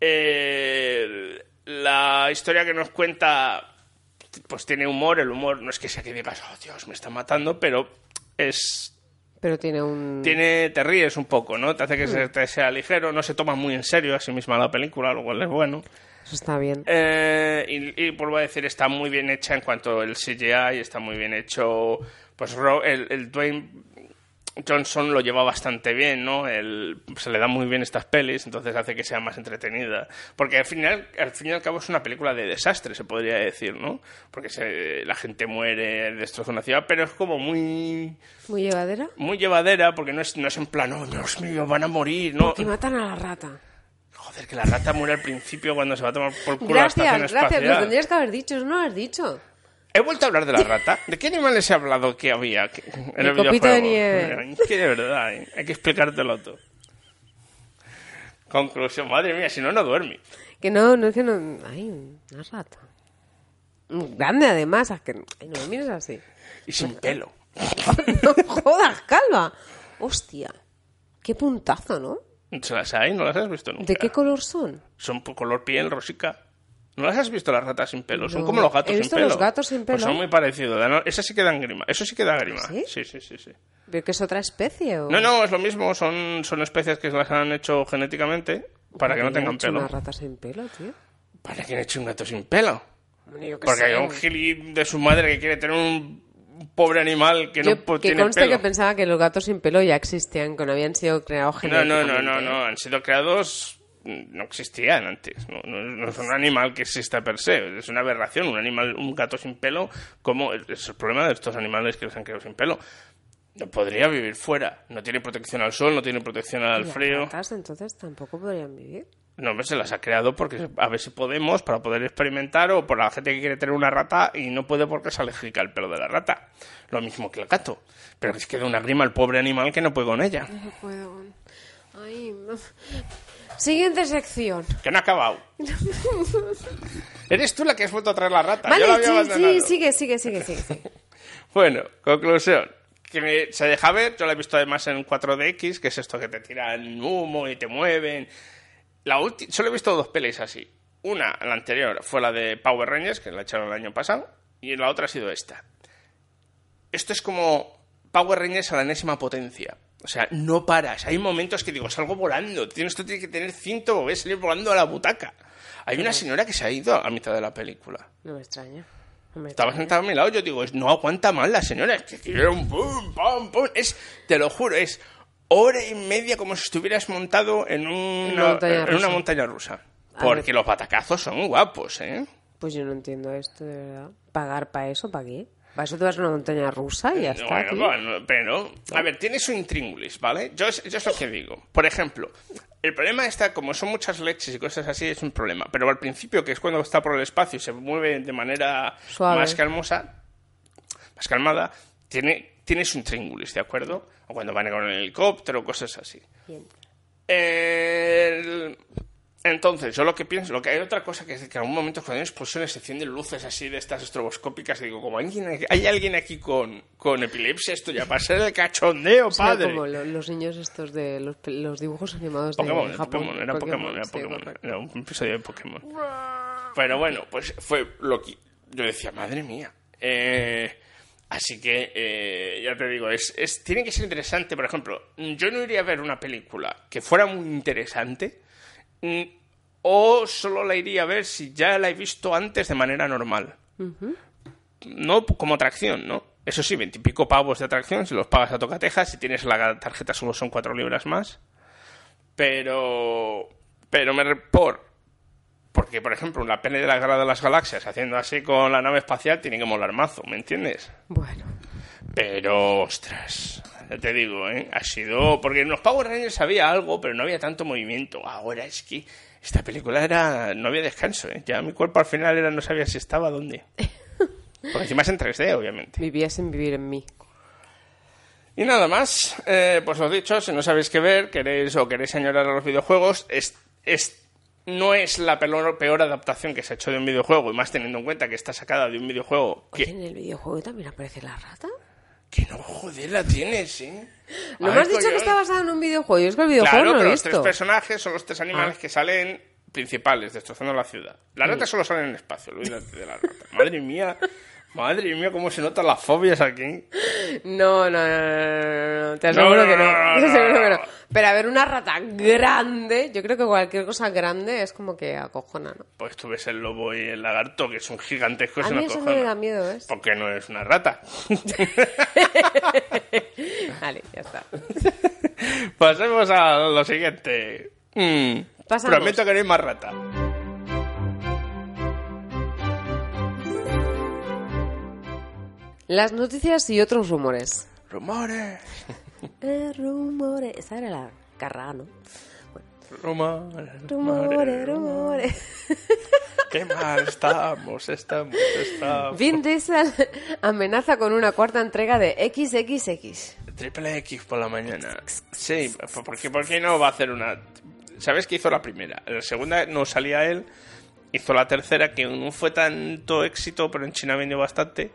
Eh, la historia que nos cuenta, pues tiene humor. El humor no es que sea que digas, oh Dios, me está matando, pero es. Pero tiene un... Tiene, te ríes un poco, ¿no? Te hace que se- te sea ligero, no se toma muy en serio a sí misma la película, lo cual es bueno. Eso está bien. Eh, y, y vuelvo a decir, está muy bien hecha en cuanto al CGI, está muy bien hecho. Pues el, el Dwayne Johnson lo lleva bastante bien, ¿no? Se le dan muy bien estas pelis, entonces hace que sea más entretenida. Porque al final, al fin y al cabo es una película de desastre, se podría decir, ¿no? Porque se- la gente muere, destroza una ciudad, pero es como muy Muy llevadera. muy llevadera, porque no es, no es en plan, oh, Dios mío, van a morir, ¿no? Que matan a la rata. Joder, que la rata muere al principio cuando se va a tomar por culo la Gracias, estación gracias. espacial. Lo tendrías que haber dicho. Eso no lo has dicho. He vuelto a hablar de la rata. ¿De qué animales he hablado que había en el, El copito de nieve. Es que de verdad, ¿eh? hay que explicártelo todo. Conclusión, madre mía, si no, no duerme. Que no, no es que no... Ay, una rata. Grande además. es que... Ay, no me mires así. Y sin pelo. no jodas, calva. Hostia. Qué puntazo, ¿no? ¿Se las hay? ¿No las has visto nunca? ¿De qué color son? Son por color piel, rosica. ¿No las has visto las ratas sin pelo? Son No. como los gatos He sin visto pelo. los gatos sin Pues pelo. son muy parecidos. ¿no? Esa sí que dan grima. Eso sí que da grima. ¿Sí? Sí, sí, sí, sí. ¿Veo que es otra especie o...? No, no, es lo mismo. Son, son especies que las han hecho genéticamente para que no ¿Por qué tengan hecho pelo. una rata sin pelo, tío? ¿Para qué han hecho un gato sin pelo? Bueno, Porque sé. hay un gili de su madre que quiere tener un pobre animal que Yo- no que tiene conste pelo. que pensaba que los gatos sin pelo ya existían, que no habían sido creados No, no, genéticamente. no, no, no, han sido creados no existían antes, no, no- no es un animal que exista per se, es una aberración, un animal, un gato sin pelo, como es el problema de estos animales que los han creado sin pelo. No podría vivir fuera, no tiene protección al sol, no tiene protección ¿Y al las frío. ratas entonces tampoco podrían vivir? No, hombre, se las ha creado porque a ver si podemos para poder experimentar o por la gente que quiere tener una rata y no puede porque es alérgica al pelo de la rata. Lo mismo que el gato. Pero es que da una grima el pobre animal que no puede con ella. No puedo. Ay, no. Siguiente sección. Que no ha acabado. Eres tú la que has vuelto a traer la rata. Vale, Yo la había sí, sí, sigue, sigue, sigue, sigue. sigue. Bueno, conclusión. Que me- se deja ver, yo la he visto además en 4DX, que es esto que te tiran humo y te mueven. La solo he visto dos pelis así. Una, la anterior, fue la de Power Rangers, que la echaron el año pasado, y la otra ha sido esta. Esto es como Power Rangers a la enésima potencia. O sea, no paras. Hay momentos que digo, salgo volando. Tienes, tiene que tener cinto, voy a salir volando a la butaca. Hay una señora que se ha ido a mitad de la película. No me extraña. Hombre, Estaba sentada a mi lado, yo digo, no aguanta más la señora, es que quiere un pum, pum, pum. Es, te lo juro, es hora y media como si estuvieras montado en una, montaña en una rusa. montaña rusa. Porque los patacazos son guapos, ¿eh? Pues yo no entiendo esto, de verdad. ¿Pagar para eso? ¿Para qué? ¿Para eso te vas a una montaña rusa y ya está, Bueno, bueno, pero, a ver, tiene su intríngulis, ¿vale? Yo, es- yo es lo que digo. Por ejemplo, el problema está, como son muchas leches y cosas así, es un problema. Pero al principio, que es cuando está por el espacio y se mueve de manera Suave. más calmosa, más calmada, tiene, tiene su intríngulis, ¿de acuerdo? O cuando van con el helicóptero, cosas así. Bien. El- Entonces, yo lo que pienso, lo que hay otra cosa que es que en algún momento cuando hay explosiones se encienden luces así de estas estroboscópicas y digo, como hay alguien aquí con, con epilepsia, esto ya pasa el cachondeo, O sea, padre. como lo- los niños estos de los, los dibujos animados Pokémon, de Japón. Pokémon, era Pokémon, era Pokémon, era un episodio de Pokémon. Pero bueno, pues fue lo que yo decía, madre mía. Eh, así que, eh, ya te digo, es, es, tiene que ser interesante. Por ejemplo, yo no iría a ver una película que fuera muy interesante o solo la iría a ver si ya la he visto antes de manera normal. No como atracción, ¿no? Eso sí, veintipico pavos de atracción, si los pagas a tocatejas, si tienes la tarjeta solo son cuatro libras más. Pero. Pero me. Por. Porque, por ejemplo, una pene de la guerra de las galaxias haciendo así con la nave espacial tiene que molar mazo, ¿me entiendes? Bueno, Pero, ostras, ya te digo, ¿eh? Ha sido. Porque en los Power Rangers había algo, pero no había tanto movimiento. Ahora es que esta película era. No había descanso, ¿eh? Ya mi cuerpo al final era no sabía si estaba dónde. Porque encima es en 3D, obviamente. vivía sin vivir en mí. Y nada más, eh, pues os dicho, si no sabéis qué ver, queréis o queréis añorar a los videojuegos, es, es- no es la peor, peor adaptación que se ha hecho de un videojuego, y más teniendo en cuenta que está sacada de un videojuego Oye, que, ¿en el videojuego también aparece la rata? Que no, joder, la tienes, ¿eh? No me has dicho que está basado en un videojuego. Yo es que el videojuego Claro, no pero he los tres visto. personajes son los tres animales Ah. que salen principales, destrozando la ciudad. Las ratas solo salen en espacio, olvídate de las ratas. Madre mía, madre mía, cómo se notan las fobias aquí. No, no, no, no, no, no, te aseguro no, que no. no, no, te aseguro que no. Pero a ver, una rata grande, yo creo que cualquier cosa grande es como que acojona, ¿no? Pues tú ves el lobo y el lagarto, que son gigantescos A mí una eso me da miedo, ¿ves? Porque no es una rata. Vale, ya está. Pasemos a lo siguiente. Mm, prometo que no hay más rata. Las noticias y otros rumores. Rumores, Eh, rumores. Esa era la carrá, ¿no? rumores, Rumores, rumores. Qué mal estamos, estamos, estamos. Vin Diesel amenaza con una cuarta entrega de XXX. Triple X por la mañana. Sí, ¿por qué, por qué no va a hacer una...? ¿Sabes que hizo la primera? La segunda no salía él. Hizo la tercera, que no fue tanto éxito, pero en China vendió bastante.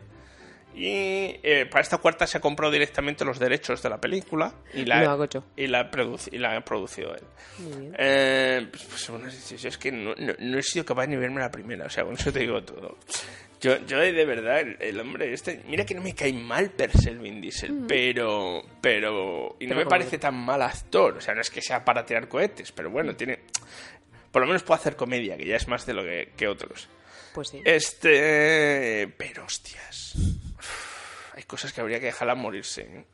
Y eh, para esta cuarta se ha comprado directamente los derechos de la película y la, yo. y la, y la ha producido él. Eh, pues, pues, bueno, es que no, no- no he sido capaz ni verme la primera, o sea, con eso te digo todo. Yo, yo de verdad, el, el hombre este, mira que no me cae mal per se el Vin Diesel, pero, pero, y no Pero me parece tan mal actor, o sea, no es que sea para tirar cohetes, pero bueno, tiene, por lo menos puede hacer comedia, que ya es más de lo que, que otros. Pues sí. Este, pero hostias, hay cosas que habría que dejarla morirse.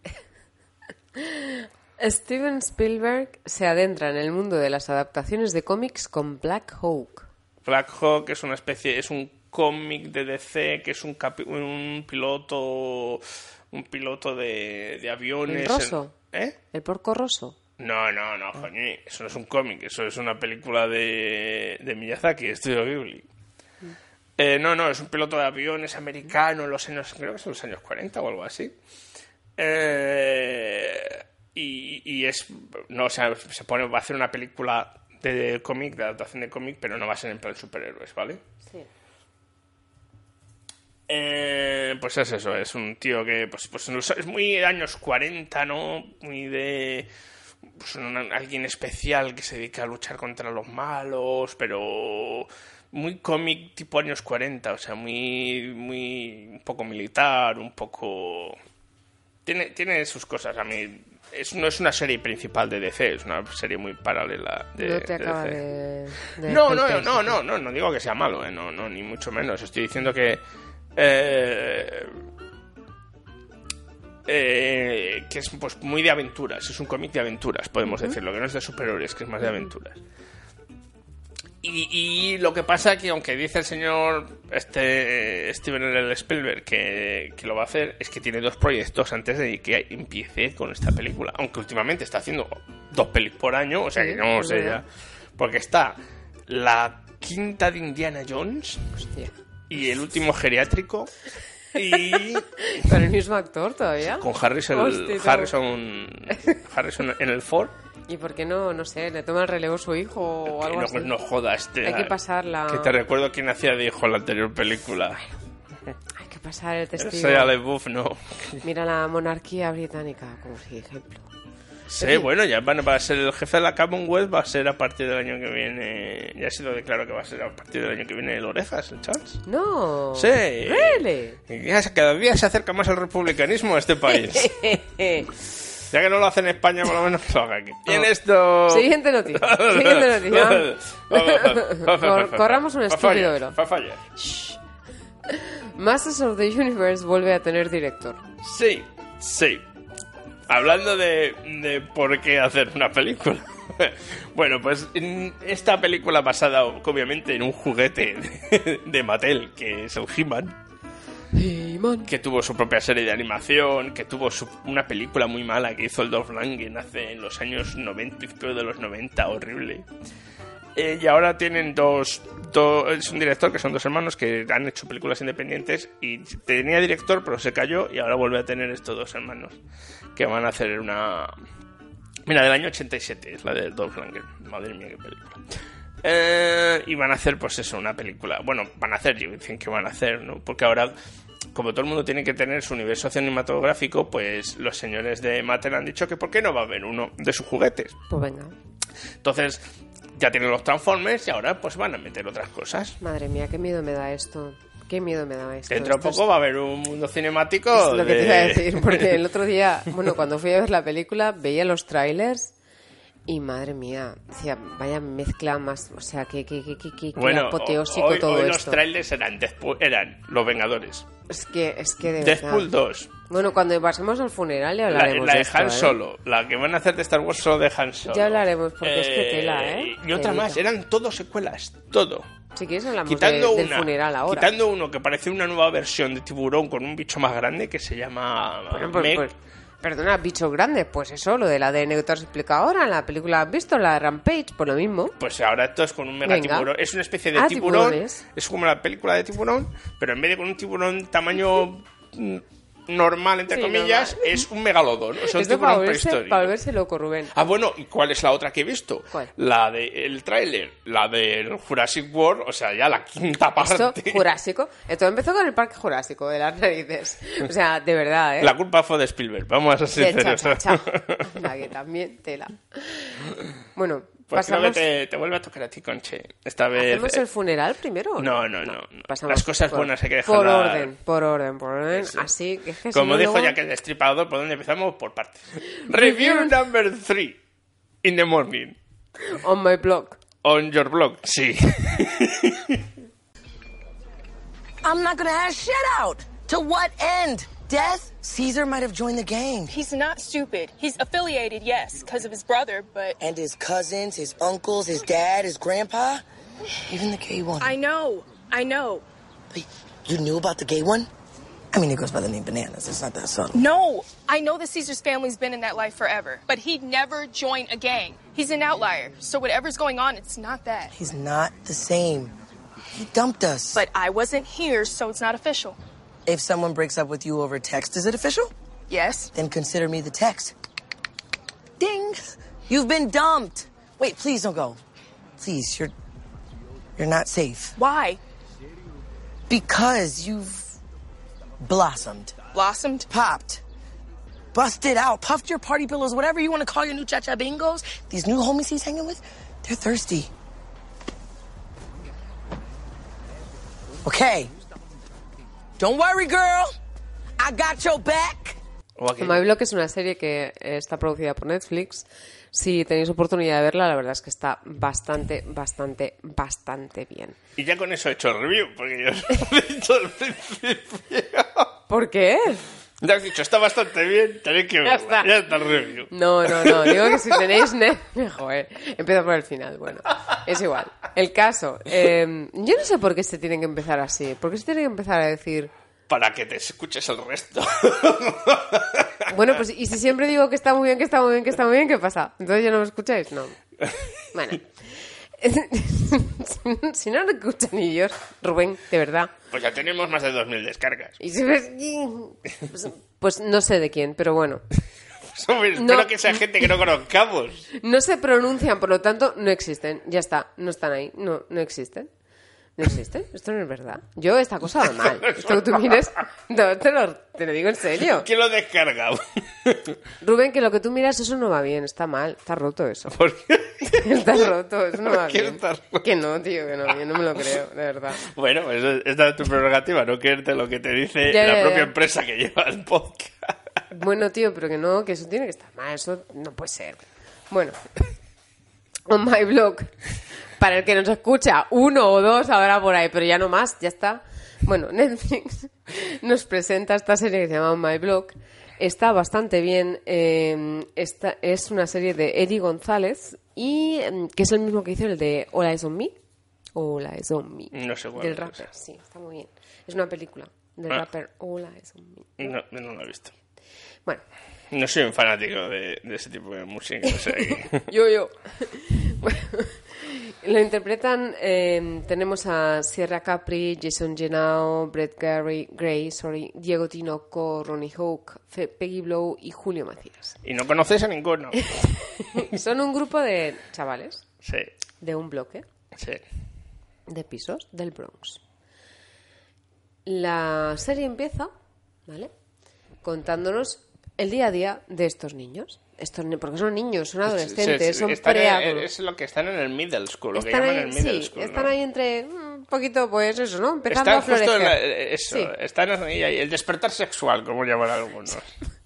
¿eh? Steven Spielberg se adentra en el mundo de las adaptaciones de cómics con Black Hawk. Black Hawk es una especie, es un cómic de DC que es un, capi- un piloto, un piloto de, de aviones. ¿El roso? ¿Eh? El porco roso. No, no, no, coño, eso no es un cómic, eso es una película de, de Miyazaki, Estudio Ghibli. Eh, no, no, es un piloto de aviones americano en los años, creo que son los años 40 o algo así. Eh, y, y es, no, o sea, se pone, va a hacer una película de cómic, de adaptación de cómic, pero no va a ser en plan superhéroes, ¿vale? Sí. Eh, pues es eso, es un tío que pues, pues es muy años 40, ¿no? Muy de pues, un- alguien especial que se dedica a luchar contra los malos, pero muy cómic tipo años 40, o sea, muy muy un poco militar, un poco tiene tiene sus cosas a mí es, no es una serie principal de DC, es una serie muy paralela de, no te de acaba DC. de, de No, no, no, no, no, no digo que sea malo, eh, no, no, ni mucho menos. Estoy diciendo que eh, eh, que es pues muy de aventuras, es un cómic de aventuras, podemos decirlo, que no es de superhéroes, que es más de aventuras. Y, y lo que pasa que aunque dice el señor este Steven L. Spielberg que, que lo va a hacer, es que tiene dos proyectos antes de que empiece con esta película. Aunque últimamente está haciendo dos pelis por año, o sea que no es sé ya. Porque está la quinta de Indiana Jones Hostia. y el último geriátrico y Con el mismo actor todavía. con Harrison, Hostia. Harrison, Harrison en el Ford. ¿Y por qué no, no sé, le toma el relevo su hijo o algo no, así? no jodas. Hay que pasar la... Que te recuerdo quién hacía de hijo en la anterior película. Hay que pasar el testigo. Shia LaBeouf, no. Mira la monarquía británica como si ejemplo. Sí, bueno, ya van, va a ser el jefe de la Commonwealth, va a ser a partir del año que viene. Ya ha sido declarado que va a ser a partir del año que viene el Orejas, el Charles. No. Sí. Really? Se- cada día se acerca más al republicanismo a este país. ya que no lo hace en España, por lo menos que lo haga aquí. Y en esto. Siguiente noticia. Siguiente noticia. Cor- corramos un estúpido velo. Va a fallar. Masters of the Universe vuelve a tener director. Sí, sí. Hablando de, de por qué hacer una película. Bueno, pues en esta película basada obviamente en un juguete de, de Mattel, que es el He-Man, Que tuvo su propia serie de animación, que tuvo su- una película muy mala que hizo el Dolph Lundgren hace en los años 90, principios de los 90, horrible. Eh, y ahora tienen dos, do- es un director que son dos hermanos que han hecho películas independientes y tenía director pero se cayó y ahora vuelve a tener estos dos hermanos que van a hacer una... Mira, del año 87 es la de Dolph Lundgren. Madre mía, qué película. Eh, y van a hacer, pues eso, una película. Bueno, van a hacer, dicen que van a hacer, ¿no? Porque ahora, como todo el mundo tiene que tener su universo cinematográfico, pues los señores de Mattel han dicho que ¿por qué no va a haber uno de sus juguetes? Pues venga. Entonces, ya tienen los Transformers y ahora pues van a meter otras cosas. Madre mía, qué miedo me da esto. Qué miedo me da esto. Dentro de Esto es- poco va a haber un mundo cinemático. Es lo que de- te iba a decir, porque el otro día, bueno, cuando fui a ver la película, veía los trailers y madre mía, decía, vaya mezcla más, o sea, que, que, que, que, Bueno, apoteósico hoy, todo hoy los esto. trailers eran, eran Los Vengadores. Es que, es que de Deadpool verdad. 2. Bueno, cuando pasemos al funeral ya La, hablaremos la de esto, Han ¿eh? Solo. La que van a hacer de Star Wars solo de Han Solo. Ya hablaremos, porque es que tela, ¿eh? Y otra más. Eran todo secuelas. Todo. Si quieres hablamos Quitando, de- del una, funeral ahora. quitando uno que parece una nueva versión de tiburón con un bicho más grande que se llama Bueno, pues, perdona, bichos grandes, pues eso, lo de la de te has explicado ahora, la película has visto, la Rampage, por lo mismo. Pues ahora esto es con un mega Venga. tiburón. Es una especie de Ah, tiburón. tiburones. Es como la película de tiburón, pero en vez de con un tiburón tamaño mm, normal, entre Sí, comillas, normal. es un megalodón. O sea, un Esto para prehistórico. para volverse loco, Rubén. Ah, bueno, ¿y cuál es la otra que he visto? ¿Cuál? La del tráiler, la del Jurassic World, o sea, ya la quinta Esto, parte. Jurásico. Esto empezó con el Parque Jurásico de las narices. O sea, de verdad, ¿eh? La culpa fue de Spielberg, vamos a ser De sinceros. Anda, que también tela. Bueno, Pues creo que pasamos... te, te vuelve a tocar a ti, Conche. Esta vez... ¿Hacemos el funeral primero? No, no, no. no. Pasamos Las cosas por- buenas hay que Por dejarlas... orden, por orden, por orden. Eso. Así que es que Como dijo luego- ya que el destripador, ¿por dónde empezamos? Por partes. Review number 3. In the morning. On my blog. On your blog. Sí. I'm not gonna hash shit out. To what end? Death? Caesar might have joined the gang. He's not stupid. He's affiliated, yes, because of his brother, but And his cousins, his uncles, his dad, his grandpa. Even the gay one. I know, I know. Wait, you knew about the gay one? I mean, it goes by the name Bananas. It's not that subtle. No, I know the Caesar's family's been in that life forever, but he'd never join a gang. He's an outlier, so whatever's going on, it's not that. He's not the same. He dumped us. But I wasn't here, so it's not official. If someone breaks up with you over text, is it official? Yes? Then consider me the text. Ding! You've been dumped. Wait, please don't go. Please, you're you're not safe Why? because you've blossomed, Blossomed? popped, busted out, puffed your party pillows, whatever you want to call your new cha-cha bingos. These new homies he's hanging with, they're thirsty. Okay. Don't worry, girl. I got your back. O aquello. My Block es una serie que está producida por Netflix. Si tenéis oportunidad de verla, la verdad es que está bastante, bastante, bastante bien. Y ya con eso he hecho el review, porque yo lo he dicho al principio. ¿Por qué? Ya has dicho, está bastante bien, tenéis que verla. está. Ya está el review. No, no, no. Digo que si tenéis Netflix... Joder, empiezo por el final. Bueno, es igual. El caso. eh, yo no sé por qué se tienen que empezar así. ¿Por qué se tienen que empezar a decir... Para que te escuches el resto. Bueno, pues y si siempre digo que está muy bien, que está muy bien, que está muy bien, ¿qué pasa? Entonces ya no me escucháis, no. Bueno. si no me escuchan ni ellos, Rubén, de verdad. Pues ya tenemos más de 2.000 descargas. Y si ves... Pues, pues no sé de quién, pero bueno. Pues, hombre, No. Espero que sea gente que no conozcamos. No se pronuncian, por lo tanto, no existen. Ya está, no están ahí. No, no existen. No existen. Esto no es verdad. Yo, esta cosa va mal. Esto que tú mires, no, te, lo, te lo digo en serio. ¿Quién lo descarga? Rubén, que lo que tú miras, eso no va bien. Está mal. Está roto eso. ¿Por qué? Está roto, eso no va ¿Por qué bien. está roto? Que no, tío, que no. Yo no me lo creo, de verdad. Bueno, pues esta es tu prerrogativa, no creerte lo que te dice Ya, la ya, propia ya. empresa que lleva el podcast. Bueno, tío, pero que no, que eso tiene que estar mal. Eso no puede ser. Bueno. On my blog. Para el que nos escucha, uno o dos habrá por ahí, pero ya no más, ya está. Bueno, Netflix nos presenta esta serie que se llama My Blog. Está bastante bien. eh, esta es una serie de Eddie González y em, que es el mismo que hizo el de Hola es on me. Hola es on me. No sé cuál Del es. rapper, sí, está muy bien. Es una película del Ah. rapper Hola es on me. No, no lo he visto. Bueno, No soy un fanático de, de ese tipo de música. o sea que- Yo, yo. Bueno, lo interpretan, eh, tenemos a Sierra Capri, Jason Genao, Brett Gary, Gray, sorry, Diego Tinoco, Ronnie Hawk, Fe- Peggy Blow y Julio Macías. y no conoces a ninguno. Son un grupo de chavales Sí, de un bloque sí. de pisos del Bronx. La serie empieza, ¿vale? Contándonos el día a día de estos niños. Estos, ni- porque son niños, son adolescentes, Sí, sí, son en- preadultos. Es lo que están en el middle school, lo que Están llaman ahí, el middle sí, school. están ¿no? ahí entre mm, un poquito, pues eso, ¿no? Empezando Están a florecer. justo en la- eh, eso, están ahí, ahí, el despertar sexual, como llaman algunos.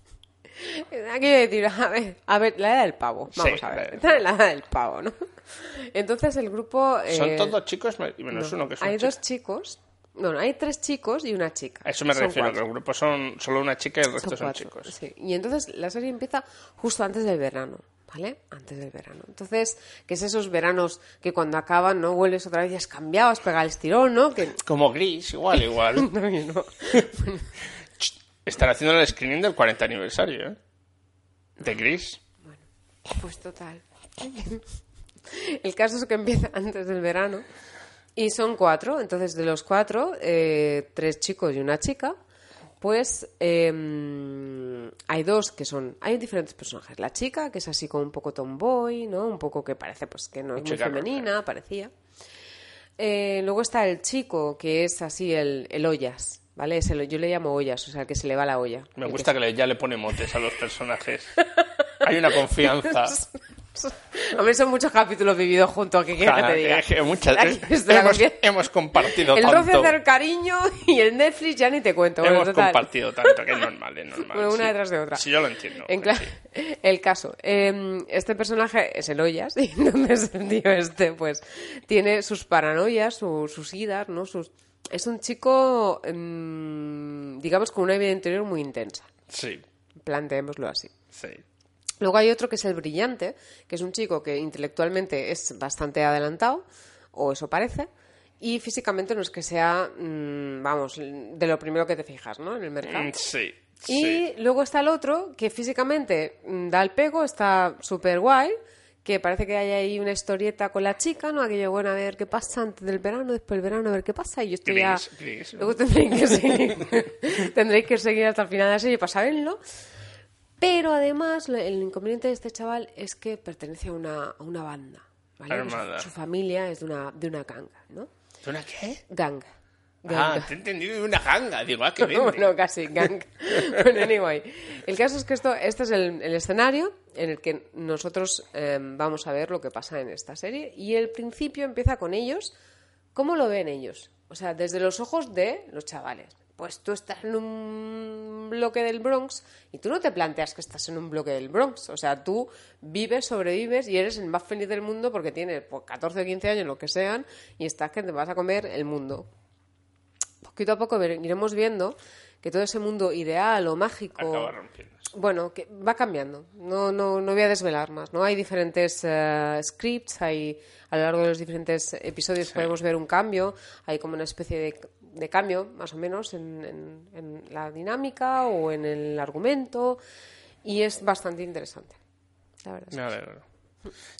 Aquí decir, a ver, a ver, la edad del pavo. Vamos a ver, están en la edad del pavo, ¿no? Entonces el grupo... Son eh, todos chicos y menos no, uno que son Hay dos chicos, bueno, hay tres chicos y una chica. A eso me Son refiero, cuatro. que el grupo son solo una chica y el resto Son chicos. sí. Y entonces la serie empieza justo antes del verano, ¿vale? Antes del verano. Entonces, que es esos veranos que cuando acaban, ¿no? Vuelves otra vez y has cambiado, has pegado el estirón, ¿no? Que... Como gris, igual, igual. No, no. Están haciendo el screening del 40 aniversario, ¿eh? De gris. Pues total. El caso es que empieza antes del verano y son cuatro. Entonces, de los cuatro, eh, tres chicos y una chica, pues eh, hay dos que son... Hay diferentes personajes. La chica, que es así como un poco tomboy, ¿no? Un poco que parece pues que no es muy femenina, parecía. Eh, luego está el chico, que es así el, el ollas, ¿vale? Es el- yo le llamo ollas, o sea, el que se le va la olla. Me que gusta que le- ya le pone motes a los personajes. Hay una confianza. Hombre, son muchos capítulos vividos juntos, ¿qué quieres que te diga? Que muchas- hemos, compartido El tanto. roce del cariño y el Netflix ya ni te cuento. Bueno, hemos total. compartido tanto, que es normal, es normal. Bueno, una sí. detrás de otra. Sí, yo lo entiendo. En El caso, eh, este personaje es el Ollas y entonces el tío este pues tiene sus paranoias, su- sus idas, ¿no? Sus... Es un chico, mm, digamos, con una vida interior muy intensa, Sí, planteémoslo así. sí. Luego hay otro que es el brillante, que es un chico que intelectualmente es bastante adelantado, o eso parece, y físicamente no es que sea, mm, vamos, de lo primero que te fijas, ¿no? En el mercado. Mm, Sí, Y sí. luego está el otro que físicamente mm, da el pego, está súper guay, que parece que hay ahí una historieta con la chica, ¿no? Aquello, bueno, a ver qué pasa antes del verano, después del verano, a ver qué pasa. Y yo estoy ya... Luego tendréis que seguir, tendréis que seguir hasta el final de la serie para saberlo. Pero además, el inconveniente de este chaval es que pertenece a una, a una banda, ¿vale? Armada. Su, su familia es de una, de una ganga, ¿no? ¿De una qué? Gang. Ah, Ganga. te he entendido de una ganga. Digo, ah, que vende. bueno, casi, gang. bueno, anyway. El caso es que esto, este es el, el escenario en el que nosotros eh, vamos a ver lo que pasa en esta serie. Y el principio empieza con ellos. ¿Cómo lo ven ellos? O sea, desde los ojos de los chavales. Pues tú estás en un bloque del Bronx y tú no te planteas que estás en un bloque del Bronx. O sea, tú vives, sobrevives y eres el más feliz del mundo porque tienes pues, 14 o 15 años, lo que sean, y estás que te vas a comer el mundo. Poquito a poco iremos viendo que todo ese mundo ideal o mágico Acaba bueno, que va cambiando. No, no, no voy a desvelar más. ¿no? Hay diferentes eh, scripts, hay, a lo largo de los diferentes episodios podemos ver un cambio, hay como una especie de, de cambio, más o menos, en, en- en la dinámica o en el argumento, y es bastante interesante. La verdad. es alegro.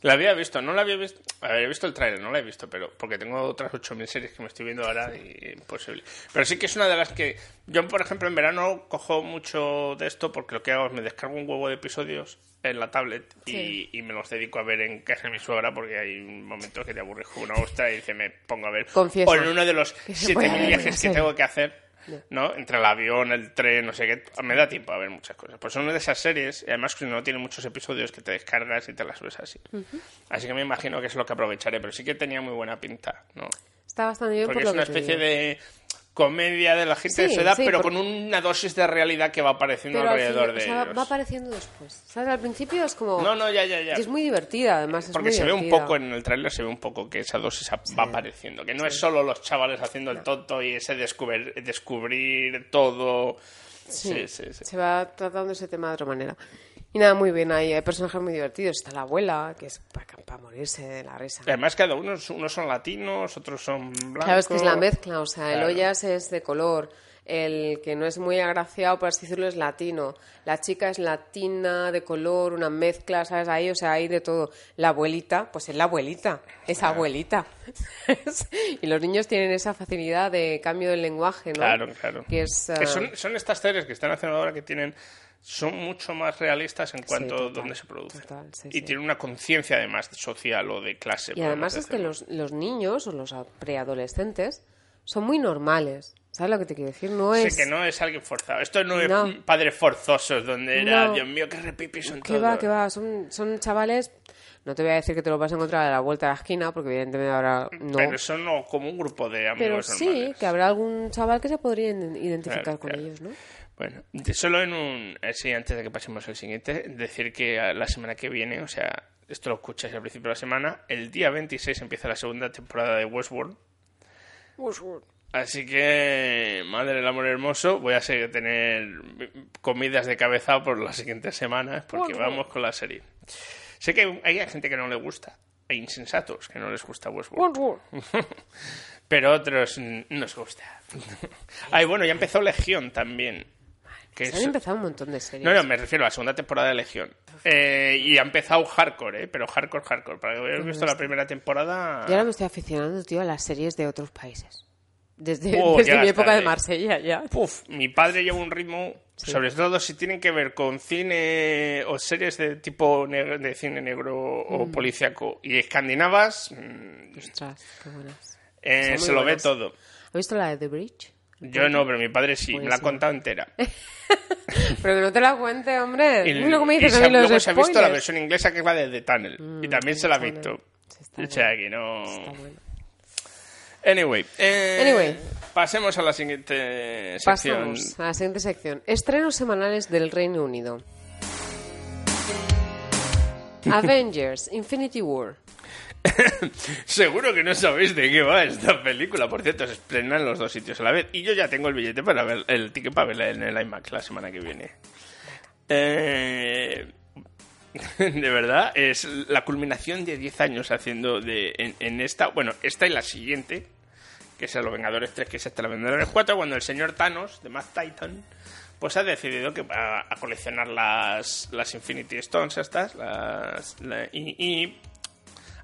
La había visto, no la había visto. Había visto el tráiler, no la he visto, pero porque tengo otras 8.000 series que me estoy viendo ahora y imposible. Pero sí que es una de las que. Yo, por ejemplo, en verano cojo mucho de esto porque lo que hago es me descargo un huevo de episodios en la tablet y, Sí. y me los dedico a ver en casa de mi suegra porque hay momentos que te aburres como una ostra y dice me pongo a ver. Confiesa O en uno de los que se puede 7.000 ver viajes que tengo que hacer. ¿no? Entre el avión, el tren, no sé qué, me da tiempo a ver muchas cosas. Pues son una de esas series, y además que no tiene muchos episodios que te descargas y te las ves así. Así que me imagino que es lo que aprovecharé, pero sí que tenía muy buena pinta, ¿no? Está bastante bien Porque por es lo una que especie de comedia de la gente de su edad, sí, pero con una dosis de realidad que va apareciendo Pero al alrededor de o sea, ellos. va apareciendo después. ¿Sabes? Al principio es como... No, no, ya, ya, ya. Y es muy divertida, además. Es Porque muy se ve un poco en el tráiler, se ve un poco que esa dosis va apareciendo. Que no es solo los chavales haciendo el tonto y ese descubrir, descubrir todo. Sí, sí, sí. Se va tratando ese tema de otra manera. Y nada, muy bien, hay, hay personajes muy divertidos. Está la abuela, que es para, morirse de la risa. Además, cada uno, unos son latinos, otros son blancos. Claro, es que es la mezcla, o sea, el Claro. Ollas es de color, el que no es muy agraciado, por así decirlo, es latino, la chica es latina, de color, una mezcla, ¿sabes? Ahí, o sea, hay de todo. La abuelita, pues es la abuelita, es abuelita. y los niños tienen esa facilidad de cambio del lenguaje, ¿no? Claro, claro. Que es... Ah, son, son estas series que están haciendo ahora que tienen son mucho más realistas en cuanto a total, dónde se produce. total, sí, y sí. tienen una conciencia además social o de clase. Y además es que los, los niños o los a- preadolescentes son muy normales. ¿Sabes lo que te quiero decir? No Sé es... que no es alguien forzado. Esto no, No. es padres forzosos donde era, No. Dios mío, qué repipi son Que todos. va, que va, son, son chavales. No te voy a decir que te lo vas a encontrar a la vuelta de la esquina, porque evidentemente ahora no. Pero son no, como un grupo de amigos Pero sí, normales. que habrá algún chaval que se podría identificar Claro, con claro. ellos, ¿no? Bueno, solo en un... Sí, antes de que pasemos al siguiente, decir que la semana que viene, o sea, esto lo escucháis al principio de la semana, el día 26 empieza la segunda temporada de Westworld. Así que, madre del amor hermoso, voy a seguir tener comidas de cabeza por las siguientes semanas, porque vamos con la serie. Sé que hay gente que no le gusta, hay insensatos que no les gusta Westworld. Pero otros nos gusta. Ay, bueno, ya empezó Legión también. Que Se es- han empezado un montón de series. No, no, me refiero a la segunda temporada de Legión. Eh, y ha empezado hardcore, ¿eh? Pero hardcore, hardcore. Para que hayáis visto la primera temporada... Yo ahora me estoy aficionando, tío, a las series de otros países. Desde, Oh, desde mi época de. Marsella, ya. Puf, mi padre lleva un ritmo, sobre todo si tienen que ver con cine o series de tipo negro- de cine negro o Mm. policíaco y escandinavas, mm, Ostras, qué buenas. eh, se lo ve todo. ¿Has visto la de The Bridge? Yo no, pero mi padre sí, me la ha contado entera. Pero que no te la cuente, hombre. Y, Luego me y dices se mí los luego se ha visto la versión inglesa que es la de The Tunnel. y también se la ha visto. Está O sea que no... Está bueno. Anyway, eh, Anyway. pasemos a la siguiente sección. Pasamos a la siguiente sección. Estrenos semanales del Reino Unido. Avengers, Infinity War. Seguro que no sabéis de qué va esta película. Por cierto, se estrena en los dos sitios a la vez. Y yo ya tengo el billete para ver el ticket para verla en el IMAX la semana que viene. Eh, de verdad, es la culminación de 10 años haciendo de en, esta, bueno, esta y la siguiente, que es Los Vengadores 3, que es esta, Los Vengadores 4, cuando el señor Thanos, de Matt Titan, pues ha decidido que va a coleccionar las, las Infinity Stones estas, las, la- y, y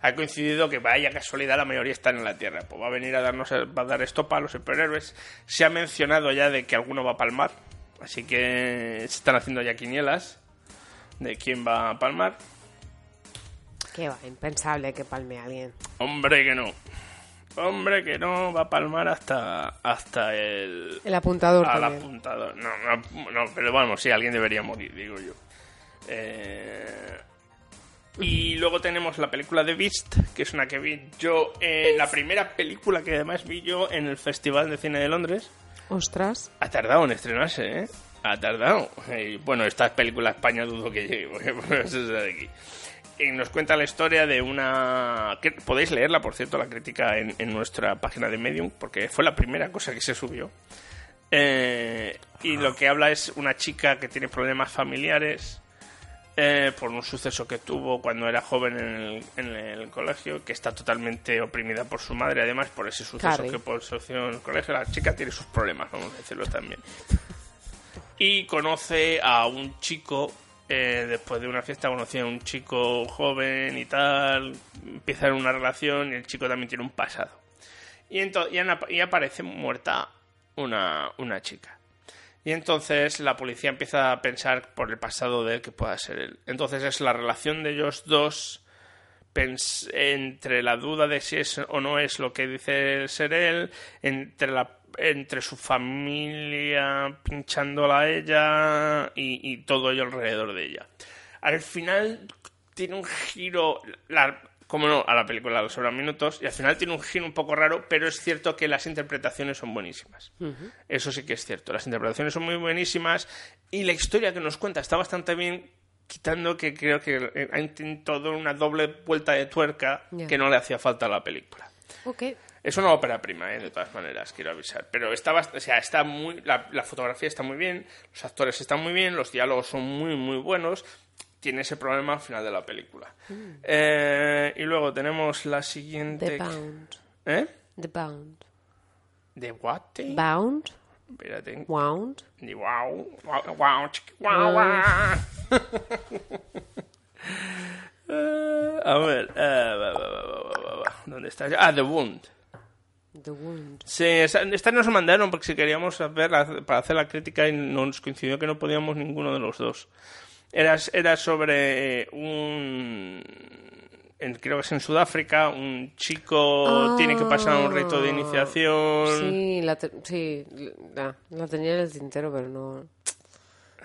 ha coincidido que vaya casualidad la mayoría están en la Tierra. Pues va a venir a darnos, va a dar estopa a los superhéroes. Se ha mencionado ya de que alguno va a palmar, así que se están haciendo ya quinielas de quién va a palmar. Qué va, impensable que palme a alguien. Hombre que no. Hombre que no va a palmar hasta hasta el El apuntador al también. apuntador. No, no, no, pero vamos, sí, alguien debería morir, digo yo. Eh, Y luego tenemos la película de Beast, que es una que vi yo, eh, la primera película que además vi yo en el Festival de Cine de Londres. Ostras. Ha tardado en estrenarse, ¿eh? Ha tardado. Y, bueno, esta película España dudo que llegue, porque por eso es de aquí. Y nos cuenta la historia de una... que podéis leerla, por cierto, la crítica en, en nuestra página de Medium, porque fue la primera cosa que se subió. Eh, y lo que habla es una chica que tiene problemas familiares eh, por un suceso que tuvo cuando era joven en el, en el colegio, que está totalmente oprimida por su madre, además por ese suceso Carrie. que por sucedió en el colegio. La chica tiene sus problemas, vamos a decirlo también. Y conoce a un chico, eh, después de una fiesta conoce a un chico joven y tal, empiezan una relación y el chico también tiene un pasado. Y, y aparece muerta una, una chica. Y entonces la policía empieza a pensar por el pasado de él que pueda ser él. Entonces es la relación de ellos dos entre la duda de si es o no es lo que dice ser él, entre la entre su familia pinchándola a ella y, todo ello alrededor de ella. Al final tiene un giro, como no, a la película lo sobran minutos, y al final tiene un giro un poco raro, pero es cierto que las interpretaciones son buenísimas. Eso sí que es cierto. Las interpretaciones son muy buenísimas y la historia que nos cuenta está bastante bien, quitando que creo que eh, ha intentado una doble vuelta de tuerca que no le hacía falta a la película. Ok. Es una ópera prima, ¿eh? de todas maneras, quiero avisar. Pero está, o sea, está muy, la, la fotografía está muy bien, los actores están muy bien, los diálogos son muy, muy buenos. Tiene ese problema al final de la película. Eh, y luego tenemos la siguiente. The Bound. ¿Eh? The Bound. ¿De what? Bound. Espérate. Wound. Ni Wow, wow, wow, wow, wow. Eh, a ver, va. ¿dónde está? Ah, The Wound. The Wound. Sí, esa- esta nos mandaron porque si queríamos ver la- para hacer la crítica y nos coincidió que no podíamos ninguno de los dos. Era, era sobre un... en- creo que es en Sudáfrica, un chico tiene que pasar un rito de iniciación. Sí, la, te- sí, la tenía en el tintero, pero no,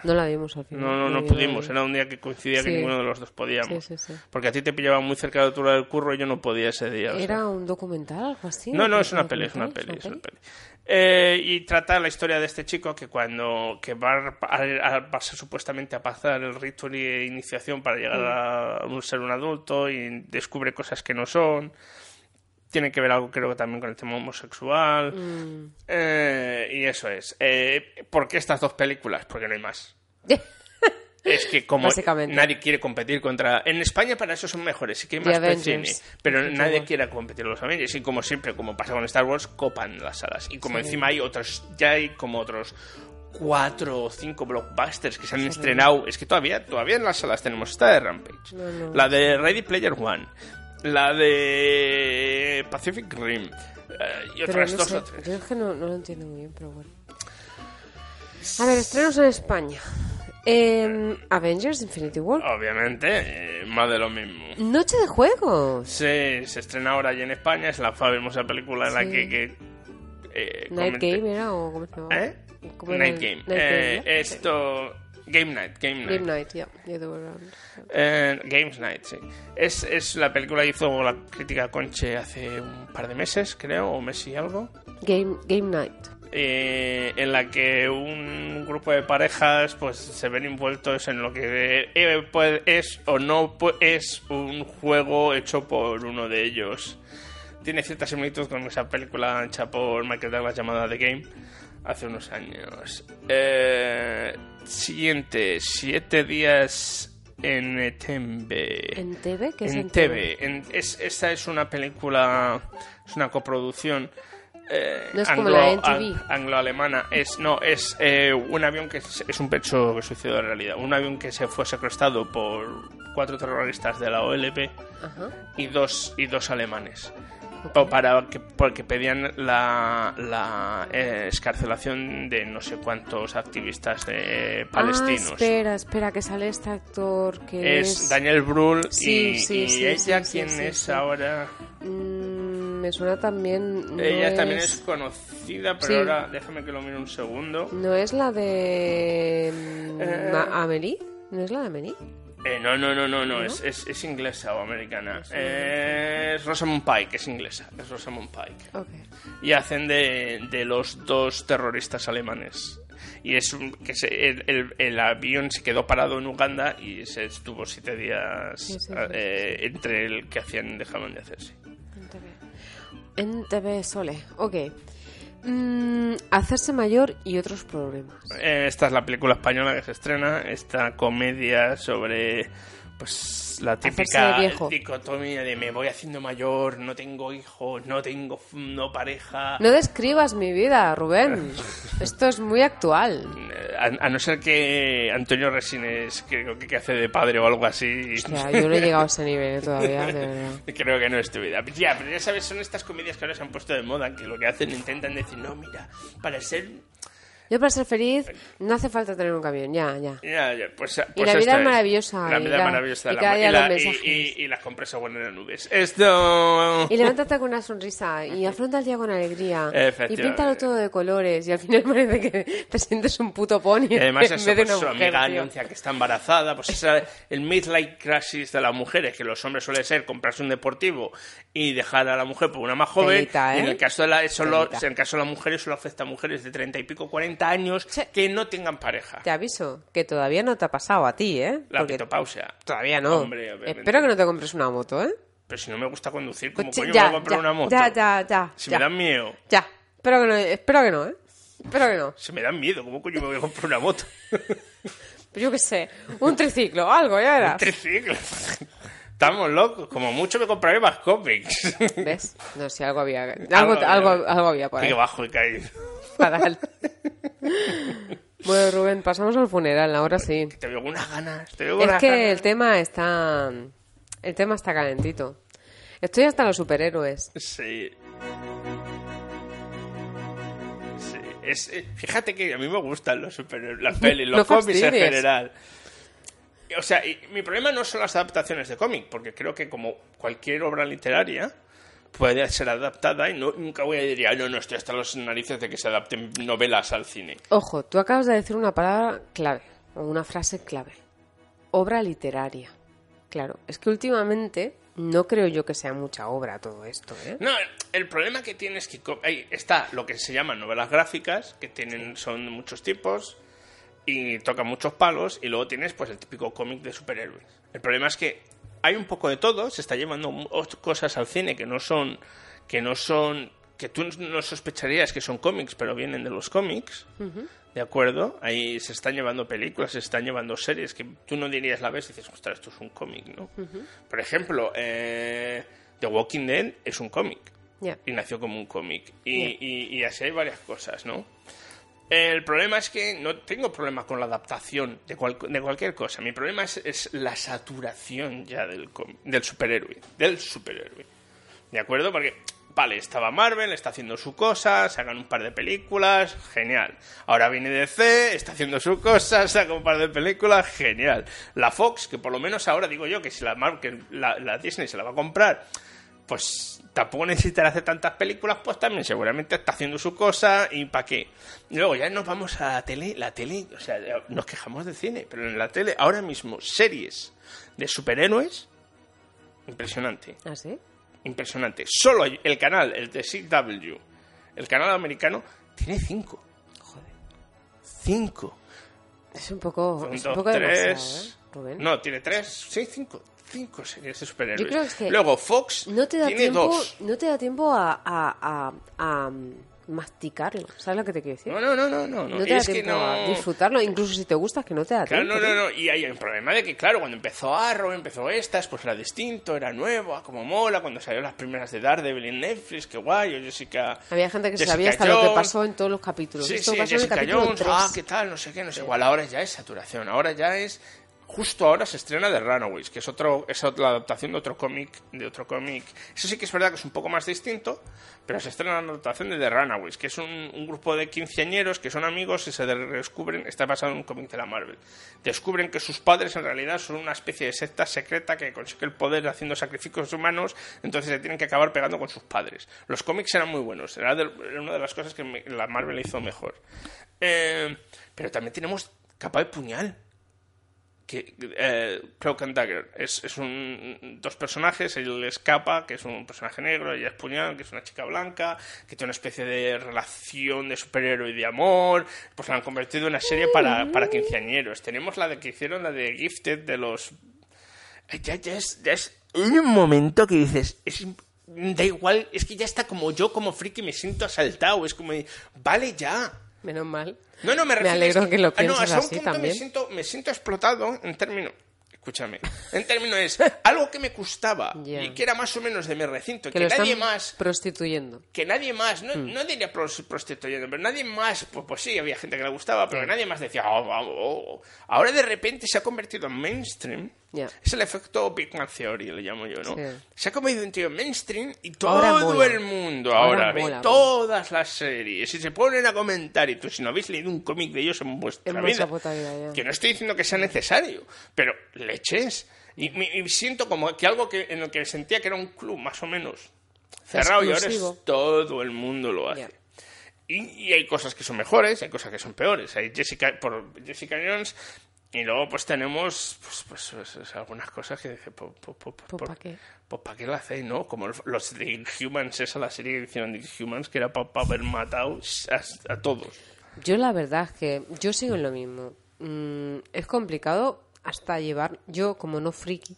no la vimos al final. No, no, no pudimos. Era un día que coincidía que ninguno de los dos podíamos. Sí, sí, sí. Porque a ti te pillaba muy cerca de la altura del curro y yo no podía ese día. o sea. ¿Era un documental algo así? No, no, ¿Un es una peli, es una peli, es una peli. Eh, y trata la historia de este chico que cuando que va a, a- va a supuestamente a pasar el rito de iniciación para llegar a un- ser un adulto y descubre cosas que no son. Tiene que ver algo, creo que también con el tema homosexual. Mm. Eh, y eso es. Eh, ¿Por qué estas dos películas? Porque no hay más. Es que como nadie quiere competir contra... En España para eso son mejores, sí que hay más cine, pero nadie quiere competir los Avengers. Y como siempre, como pasa con Star Wars, copan las salas. Y como Sí. encima hay otros, ya hay como otros cuatro o cinco blockbusters que se han estrenado. Es que todavía, todavía en las salas tenemos esta de Rampage, No, no. la de Ready Player One, la de Pacific Rim eh, y otras dos o tres. yo es que no, no lo entiendo muy bien, pero bueno. A ver, estrenos en España. Em, Avengers Infinity War. Obviamente, eh, más de lo mismo. Noche de juegos. Sí, se estrena ahora ya en España, es la famosa película en la que... que, eh, Night comenté- Game era o cómo se llamaba? ¿Eh? ¿Cómo era Night Game. Night Eh, Game, ¿no? Esto... Game Night, Game Night. Game Night, yeah. the other way around. Eh, Games Night, sí. Es, es la película que hizo la crítica Conche hace un par de meses, creo, o mes y algo. Game, Game Night. eh, en la que un grupo de parejas pues se ven envueltos en lo que eh, pues, es o no pues, es un juego hecho por uno de ellos. Tiene cierta similitud con esa película hecha por Michael Douglas llamada The Game hace unos años. Eh, siguiente, siete días en Tembe. ¿En TV? ¿Qué es en en TV. En- es, esta es una película, es una coproducción. eh, No es como la NTV. ang- anglo-alemana. Es, no, es eh, un avión que es, es un pecho que sucedió en realidad. Un avión que se fue secuestrado por cuatro terroristas de la OLP Ajá. y dos, y dos alemanes. Pa- Para que, porque pedían la, la eh, escarcelación de no sé cuántos activistas de, palestinos. Ah, espera, espera, que sale este actor que es... es Daniel Brühl Sí, y, sí, y sí, ella quién es ahora Mm, me suena también... no ella también es- conocida pero ahora déjame que lo mire un segundo ¿No es la de... mm, Eh. Amelie? ¿No es la de Amelie? Eh, no, no, no, no, no, Es, es, es inglesa o americana. Eh, es Rosamund Pike, es inglesa, es Rosamund Pike. Y hacen de, de los dos terroristas alemanes. Y es un- que se- el, el- el avión se quedó parado en Uganda y se estuvo siete días Sí, sí, sí. eh, entre el que hacían dejaban de hacerse. En TV Sole, ok. Mm, hacerse mayor y otros problemas. Eh, esta es la película española que se estrena, esta comedia sobre pues la típica dicotomía de me voy haciendo mayor, no tengo hijos, no tengo no pareja. No describas mi vida, Rubén. Esto es muy actual. Eh, A, a no ser que Antonio Resines creo que, que hace de padre o algo así. Hostia, yo no he llegado a ese nivel todavía, de verdad. Creo que no es tu vida. Ya, pero ya sabes, son estas comedias que ahora se han puesto de moda, que lo que hacen intentan decir, no, mira, para ser... Yo para ser feliz no hace falta tener un camión, ya, ya. Ya, ya, pues, Y pues la vida es maravillosa, La vida es maravillosa. y la- cada día y, la- los y- mensajes. y- y las compresas buenas en nubes. Esto... Y levántate con una sonrisa y afronta el día con alegría. Y píntalo todo de colores y al final parece que te sientes un puto pony Y además en eso, vez de pues, su amiga tío. anuncia que está embarazada, pues esa- el midlife crisis de las mujeres, que los hombres suele ser comprarse un deportivo y dejar a la mujer por una más joven, Telita, y en ¿eh? el caso de la, solo, en el caso de las mujeres solo afecta a mujeres de treinta y pico, 40 años que no tengan pareja. Te aviso que todavía no te ha pasado a ti, ¿eh? La Porque todavía no. Hombre. Espero que no te compres una moto, ¿eh? Pero si no me gusta conducir, ¿cómo Pues, coño ya, me voy a comprar ya, una moto? Ya, ya, ya. Si ya. me dan miedo. Ya. Espero que no, espero que no, ¿eh? Espero que no. Si me dan miedo, ¿cómo coño me voy a comprar una moto? Pero yo qué sé, un triciclo, algo, ya Un verás. triciclo. Estamos locos. Como mucho me compraré más cómics. ¿Ves? No, si algo había... Algo, Algo algo, había. algo, había por ahí. Qué bajo he caído. Fatal. bueno, Rubén, pasamos al funeral, ahora sí. Te veo unas ganas. Te veo con Es unas que ganas. el tema está... El tema está calentito. Estoy hasta los superhéroes. Sí. Sí. Es, eh, fíjate que a mí me gustan los superhéroes, las pelis, los No cómics en general. O sea, y mi problema no son las adaptaciones de cómic, porque creo que como cualquier obra literaria puede ser adaptada y no, nunca voy a decir, "Ah, no, no, estoy hasta los narices de que se adapten novelas al cine. Ojo, tú acabas de decir una palabra clave, o una frase clave. Obra literaria. Claro, es que últimamente no creo yo que sea mucha obra todo esto, ¿eh? No, el problema que tiene es que ahí está lo que se llaman novelas gráficas, que tienen son de muchos tipos y tocan muchos palos, y luego tienes pues el típico cómic de superhéroes. El problema es que hay un poco de todo, se está llevando cosas al cine que no son que no son que tú no sospecharías que son cómics, pero vienen de los cómics. ¿De acuerdo? Ahí se están llevando películas, se están llevando series que tú no dirías la vez y dices, ostras, esto es un cómic, ¿no? Por ejemplo, eh, The Walking Dead es un cómic Ya. y nació como un cómic. Y, y- y así hay varias cosas, ¿no? El problema es que no tengo problema con la adaptación de, cual- de cualquier cosa. Mi problema es, la saturación ya del, del superhéroe. Del superhéroe. ¿De acuerdo? Porque, vale, estaba Marvel, está haciendo su cosa, sacan un par de películas, genial. Ahora viene DC, está haciendo su cosa, saca un par de películas, genial. La Fox, que por lo menos ahora digo yo que si la, Mar- que la, la Disney se la va a comprar, pues tampoco necesitará hacer tantas películas, pues también seguramente está haciendo su cosa y para qué. Luego ya nos vamos a la tele, la tele, o sea, nos quejamos de cine, pero en la tele ahora mismo series de superhéroes, impresionante. ¿Ah, sí? Impresionante. Solo el canal, el de CW, el canal americano, tiene cinco. Joder. Cinco. Es un poco, un dos, poco tres. demasiado, ¿eh, Rubén? No, tiene tres. Sí, cinco. Cinco series de superhéroes. Yo creo que Luego Fox No te da tiene tiempo, dos. no te da tiempo a, a, a, a, masticarlo. ¿Sabes lo que te quiero decir? No, no, no, no, no. No te Y da es que tiempo no... a disfrutarlo, incluso si te gusta, que no te da Claro, tiempo. no, no, no. Y hay un problema de que, claro, cuando empezó Arrow, empezó estas, pues era distinto, era nuevo, ah, como mola. Cuando salieron las primeras de Daredevil en Netflix, qué guay, o Jessica. Había gente que Jessica sabía hasta lo que Jones. pasó en todos los capítulos. Sí, Esto sí, pasó en el Jessica capítulo Jones, 3. ah, qué tal, no sé qué, no sé igual. Ahora ya es saturación, ahora ya es. Justo ahora se estrena The Runaways, que es otro es otra adaptación de otro cómic, de otro cómic. Eso sí que es verdad que es un poco más distinto, pero se estrena la adaptación de The Runaways, que es un, grupo de quinceañeros que son amigos y se descubren, está basado en un cómic de la Marvel. Descubren que sus padres en realidad son una especie de secta secreta que consigue el poder haciendo sacrificios humanos, entonces se tienen que acabar pegando con sus padres. Los cómics eran muy buenos, era, una de las cosas que la Marvel hizo mejor. Eh, pero también tenemos Capa de Puñal. Que eh, Cloak and Dagger es, es un dos personajes él escapa que es un personaje negro ella es puñal que es una chica blanca que tiene una especie de relación de superhéroe y de amor pues la han convertido en una serie para, para quinceañeros. Tenemos la de que hicieron la de Gifted de los ya, ya es, ya es un momento que dices es da igual es que ya está como yo como friki me siento asaltado es como vale ya Menos mal. no, no, me refiero alegro que lo ah, no, pienses hasta un así punto también. Me siento, me siento explotado en términos... Escúchame. En términos es algo que me gustaba y que era más o menos de mi recinto, Que nadie más... prostituyendo. Que nadie más, no, Hmm. no diría pros- prostituyendo, pero nadie más, pues, pues sí, había gente que le gustaba, pero que nadie más decía, "Oh, oh, oh". ahora de repente se ha convertido en mainstream. Ya. Es el efecto Big Man Theory, le llamo yo, ¿no? Sí. Se ha convertido en tío mainstream y todo el mundo Ahora ahora, ve mola, todas las series y se ponen a comentar y tú si no habéis leído un cómic de ellos en vuestra En vida, vida, que no estoy diciendo que sea necesario, pero leches. Y, y siento como que algo que, en el que sentía que era un club más o menos cerrado y ahora Exclusivo. es todo el mundo lo hace. Ya. Y, y hay cosas que son mejores, hay cosas que son peores. Hay Jessica, por Jessica Jones y luego pues tenemos pues, pues, pues, pues, algunas cosas que dice, pues, pues, pues, Pues, por- ¿pa' qué? pues ¿para qué lo hacéis, no? Como los de Humans, esa la serie que hicieron de Humans, que era para haber matado a, a todos. Yo la verdad es que yo sigo en lo mismo. Mm, es complicado hasta llevar, yo como no friki,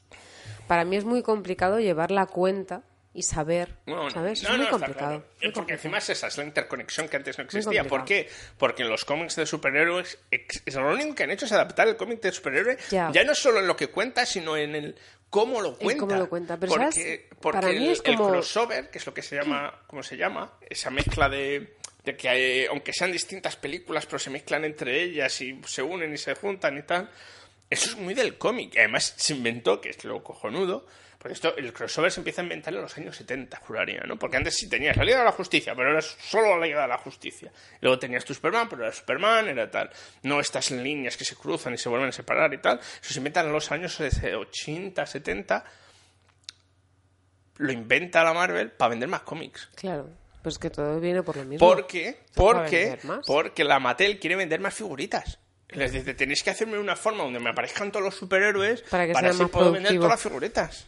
para mí es muy complicado llevar la cuenta y saber, ¿sabes? no, es muy no, complicado. claro. muy Porque complicado. encima es esa, es la interconexión que antes no existía. ¿Por qué? Porque en los cómics de superhéroes, es lo único que han hecho es adaptar el cómic de superhéroe, Ya. ya. no solo en lo que cuenta, sino en el cómo lo cuenta. cómo lo cuenta. Pero, porque ¿sabes? porque Para mí el, es como- el crossover, que es lo que se llama, ¿cómo se llama? Esa mezcla de, de que aunque sean distintas películas, pero se mezclan entre ellas y se unen y se juntan y tal. Eso es muy del cómic. Además se inventó, que es lo cojonudo, porque esto, el crossover se empieza a inventar en los años 70, juraría, ¿no? Porque antes sí tenías la Liga de la Justicia, pero era solo la Liga de la Justicia. Luego tenías tu Superman, pero era Superman, era tal. No estas líneas que se cruzan y se vuelven a separar y tal. Eso se inventan en los años eh, 80, 70. Lo inventa la Marvel para vender más cómics. Claro, pues que todo viene por lo mismo. ¿Por qué? para Porque, porque la Mattel quiere vender más figuritas. Les dice, tenéis que hacerme una forma donde me aparezcan todos los superhéroes Para que sea así más puedo vender todas las figuritas.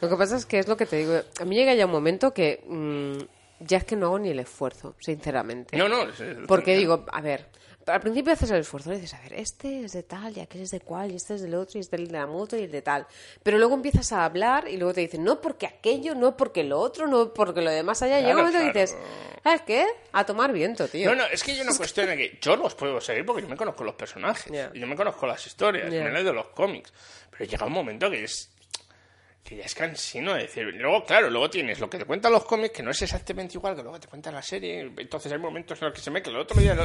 Lo que pasa es que es lo que te digo. A mí llega ya un momento que mm, ya es que no hago ni el esfuerzo, sinceramente. No, no. es- es- Porque digo, a ver, al principio haces el esfuerzo, y dices, a ver, este es de tal, y aquel es de cual, y este es del otro, y este es de la moto, y el de tal. Pero luego empiezas a hablar y luego te dicen, no porque aquello, no porque lo otro, no porque lo demás allá. y llega un momento que dices, ¿sabes qué? A tomar viento, tío. No, no, es que yo no cuestión que yo los puedo seguir porque yo me conozco los personajes, y yo me conozco las historias, Ya. me leo de los cómics. Pero llega un momento que es que ya es cansino de decir. Luego, claro, luego tienes lo que te cuentan los cómics, que no es exactamente igual que lo que te cuenta la serie. Entonces hay momentos en los que se mezcla. El otro día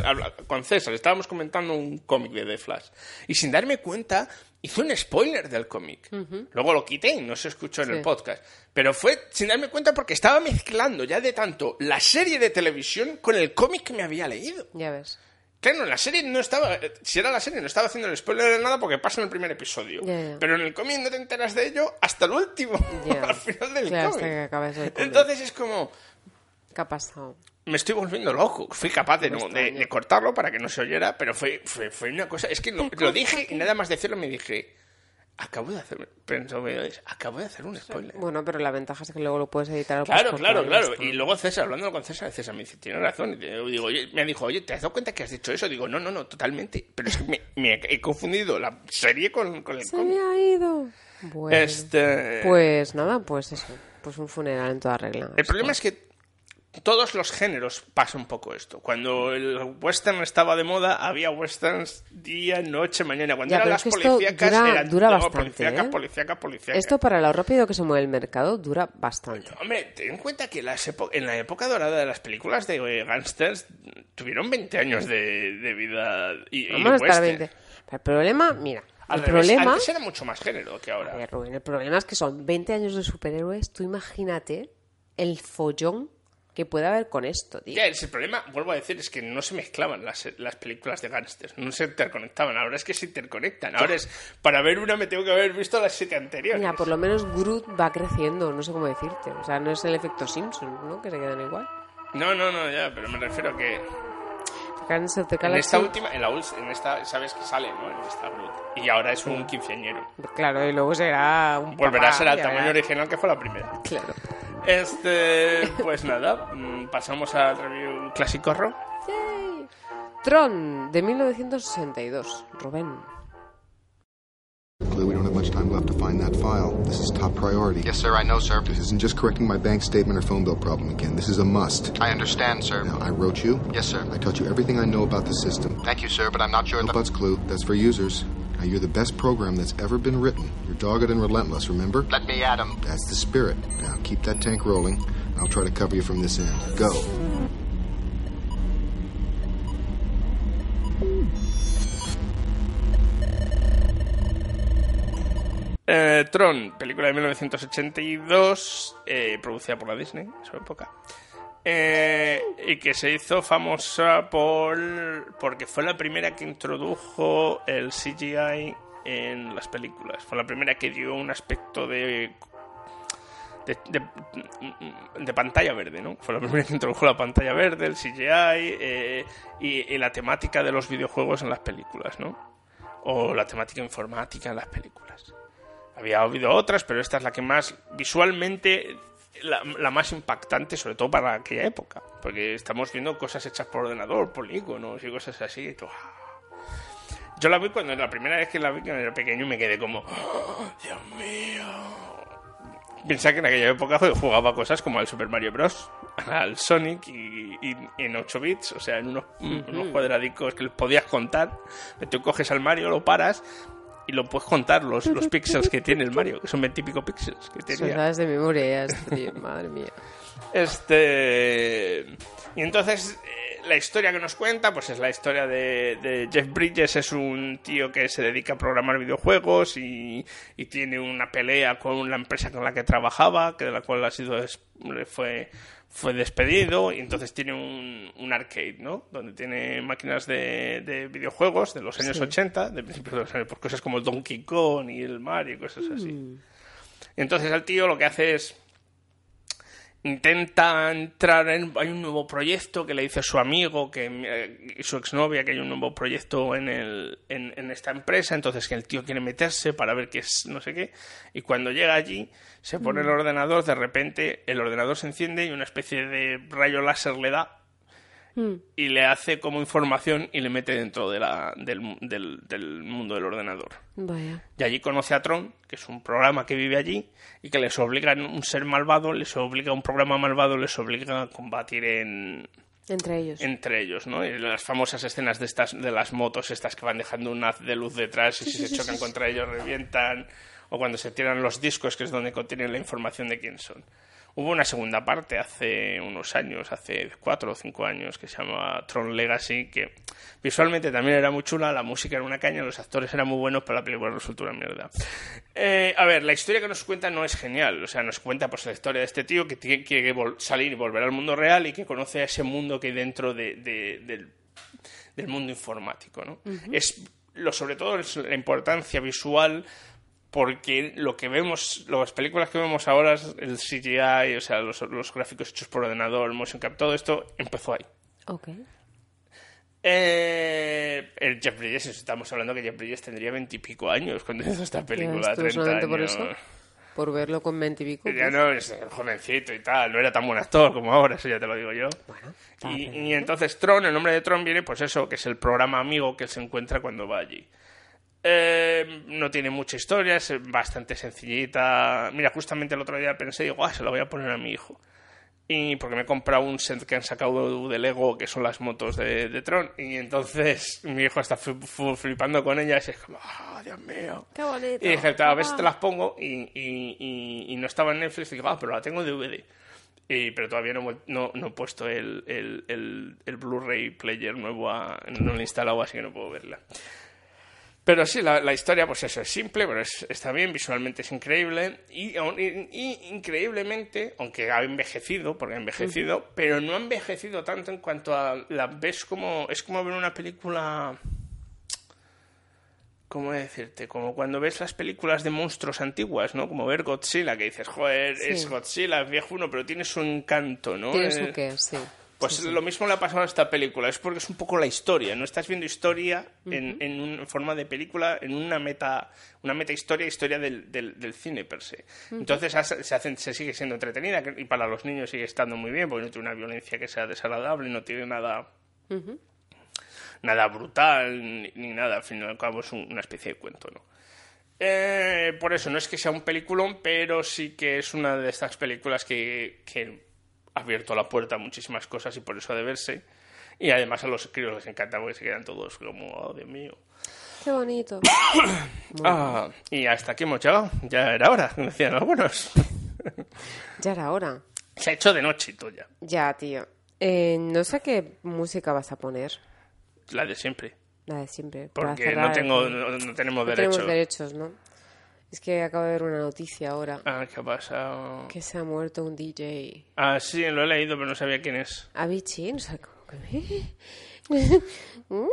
con César estábamos comentando un cómic de The Flash. Y sin darme cuenta, hice un spoiler del cómic. Luego lo quité y no se escuchó en Sí. el podcast. Pero fue sin darme cuenta porque estaba mezclando ya de tanto la serie de televisión con el cómic que me había leído. Ya ves. Claro, en la serie no estaba. eh, Si era la serie, no estaba haciendo el spoiler de nada porque pasa en el primer episodio. Pero en el cómic no te enteras de ello hasta el último, al final del Claro, cómic. Entonces es como. ¿Qué ha pasado? Me estoy volviendo loco. Fui capaz de, no- de- cortarlo para que no se oyera, pero fue, fue, fue una cosa. Es que lo, lo dije y nada más decirlo me dije. Acabo de hacer. Acabo de hacer un spoiler. Bueno, pero la ventaja es que luego lo puedes editar al Claro, claro, claro. Y luego César, hablando con César, César me dice, tiene razón. Y digo, oye, me dijo, oye, ¿te has dado cuenta que has dicho eso? Digo, no, no, no, totalmente. Pero es que me, me he confundido la serie con, con el Se cómic. me ha ido. Bueno. Este... Pues nada, pues eso. Pues un funeral en toda regla. El problema es que todos los géneros pasa un poco esto. Cuando el western estaba de moda, había westerns día, noche, mañana. Cuando Ya, eran las es que policíacas, dura- eran dura bastante, policíacas, ¿eh? policíacas, policíacas. Esto para lo rápido que se mueve el mercado dura bastante. Hombre, ten en cuenta que las en la época dorada de las películas de eh, gangsters tuvieron 20 años de, de vida y, y Vamos a estar western. 20. Pero el problema, mira, Al el revés, problema... Antes era mucho más género que ahora. ver, Rubén, el problema es que son 20 años de superhéroes. Tú imagínate el follón que puede haber con esto, tío. Ya, ese problema, vuelvo a decir, es que no se mezclaban las, las películas de gángsters, no se interconectaban. Ahora es que se interconectan. Ahora es, para ver una me tengo que haber visto las siete anteriores. Mira, por lo menos Groot va creciendo, no sé cómo decirte. O sea, no es el efecto Simpson, ¿no? Que se quedan igual. No, no, no, ya, pero me refiero a que... En esta última, en la en esta, sabes que sale, ¿no? En esta Groot. Y ahora es un quinceañero. Claro, y luego será un Volverá a papá, ser al tamaño verás. original que fue la primera. Claro. Este, pues nada, mm, pasamos al review clásico ro. Tron, de 1962. Rubén. We don't have much time left to find that file. This is top priority. Yes, sir, I know, sir. This isn't just correcting my bank statement or phone bill problem again. This is a must. I understand, sir. Now, I wrote you. Yes, sir. I taught you everything I know about the system. Thank you, sir, but I'm not sure No that... buts, Clue. That's for users. Now, you're the best program that's ever been written. You're dogged and relentless, remember? Let me at him. That's the spirit. Now, keep that tank rolling. I'll try to cover you from this end. Go. Eh, Tron, película de 1982, eh, producida por la Disney en su época. Eh, y que se hizo famosa por porque fue la primera que introdujo el CGI en las películas. Fue la primera que dio un aspecto de de, pantalla verde, ¿no? Fue la primera que introdujo la pantalla verde, el CGI eh, y, y la temática de los videojuegos en las películas, ¿no? O la temática informática en las películas. Había habido otras, pero esta es la que más visualmente la, la más impactante, sobre todo para aquella época, porque estamos viendo cosas hechas por ordenador, polígonos y cosas así. y tú, ¡ah! Yo la vi cuando la primera vez que la vi cuando era pequeño y me quedé como, ¡Oh, Dios mío. Pensaba que en aquella época jugaba cosas como al Super Mario Bros, al Sonic y, y en 8 bits, o sea, en unos, unos cuadradicos que les podías contar. Tú coges al Mario, lo paras y lo puedes contar los, los píxeles que tiene el Mario, que son 20 y pico píxeles que tenía. sabes de memoria, estoy- madre mía. Este. Y entonces, la historia que nos cuenta, pues es la historia de, de Jeff Bridges. Es un tío que se dedica a programar videojuegos y, y tiene una pelea con la empresa con la que trabajaba, que de la cual ha sido fue, fue despedido. Y entonces tiene un, un arcade, ¿no? Donde tiene máquinas de, de videojuegos de los años Sí. 80, de principios de los años, por cosas como el Donkey Kong y el Mario y cosas así. Y entonces el tío lo que hace es intenta entrar en hay un nuevo proyecto que le dice a su amigo que eh, y su exnovia que hay un nuevo proyecto en el en, en esta empresa entonces que el tío quiere meterse para ver qué es no sé qué y cuando llega allí se pone el Mm. ordenador de repente el ordenador se enciende y una especie de rayo láser le da Mm. y le hace como información y le mete dentro de la, del, del, del mundo del ordenador. Vaya. Y allí conoce a Tron, que es un programa que vive allí y que les obliga a un ser malvado, les obliga a un programa malvado, les obliga a combatir en, Entre ellos. entre ellos, ¿no? Y las famosas escenas de estas de las motos estas que van dejando un haz de luz detrás y si se chocan contra ellos revientan o cuando se tiran los discos que es donde contienen la información de quién son. Hubo una segunda parte hace unos años, hace cuatro o cinco años, que se llama Tron Legacy, que visualmente también era muy chula, la música era una caña, los actores eran muy buenos, pero la película resultó una mierda. Eh, a ver, la historia que nos cuenta no es genial, o sea, nos cuenta pues la historia de este tío que tiene que salir y volver al mundo real y que conoce a ese mundo que hay dentro de- de- del, del mundo informático, ¿no? Ujú. Es lo sobre todo es la importancia visual porque lo que vemos, las películas que vemos ahora, el CGI, o sea, los, los gráficos hechos por ordenador, el motion cap, todo esto empezó ahí. Ok. Eh, el Jeff Bridges, estamos hablando que Jeff Bridges tendría veintipico años cuando hizo esta película, ¿Ya ves tú 30 solamente años. por eso? Por verlo con veintipico. Ya no, es jovencito y tal, no era tan buen actor como ahora, eso ya te lo digo yo. y, y entonces Tron, el nombre de Tron viene, pues eso, que es el programa amigo que se encuentra cuando va allí. Eh, no tiene mucha historia, es bastante sencillita. Mira, justamente el otro día pensé, digo, ah, se lo voy a poner a mi hijo. Y porque me he comprado un set que han sacado de Lego, que son las motos de, de Tron. Y entonces mi hijo está flipando con ellas y es como, ah, Dios mío. Qué bonito. Y dije, a si te las pongo. Y, y- y- y no estaba en Netflix. Y digo, ah, pero la tengo en DVD. Y, pero todavía no, no, no he puesto el, el, el, el Blu-ray player nuevo, a- no lo he instalado, así que no puedo verla. Pero sí, la, la historia, pues eso, es simple, pero es- está bien, visualmente es increíble. Y, aun- y- y increíblemente, aunque ha envejecido, porque ha envejecido, pero no ha envejecido tanto en cuanto a la ves como. Es como ver una película. ¿Cómo decirte? Como cuando ves las películas de monstruos antiguas, ¿no? Como ver Godzilla, que dices, joder, Sí. es Godzilla, es viejuno, pero tiene su encanto, ¿no? Tiene Eh, su qué, sí. Pues lo mismo le ha pasado a esta película, es porque es un poco la historia, no estás viendo historia en, en, un- en forma de película, en una meta, una meta historia, historia del, del, del cine per se. Entonces se, hacen- se sigue siendo entretenida y para los niños sigue estando muy bien, porque no tiene una violencia que sea desagradable, no tiene nada, nada brutal ni, ni nada, al fin y al cabo es un- una especie de cuento, ¿no? Eh, por eso, no es que sea un peliculón, pero sí que es una de estas películas que, que abierto la puerta a muchísimas cosas y por eso ha de verse. Y además a los críos les encanta porque se quedan todos como, oh, Dios mío. Qué bonito. Ah, y hasta aquí hemos llegado. Ya era hora, decían algunos. Ya era hora. Se ha hecho de noche y todo ya. Ya, tío. Eh, no sé qué música vas a poner. La de siempre. La de siempre. Porque no, el tengo, programa. no, no tenemos No derecho. tenemos derechos, ¿no? Es que acabo de ver una noticia ahora. Ah, ¿qué ha pasado? Que se ha muerto un DJ. Ah, sí, lo he leído, pero no sabía quién es. Avicii, no sé cómo que... No.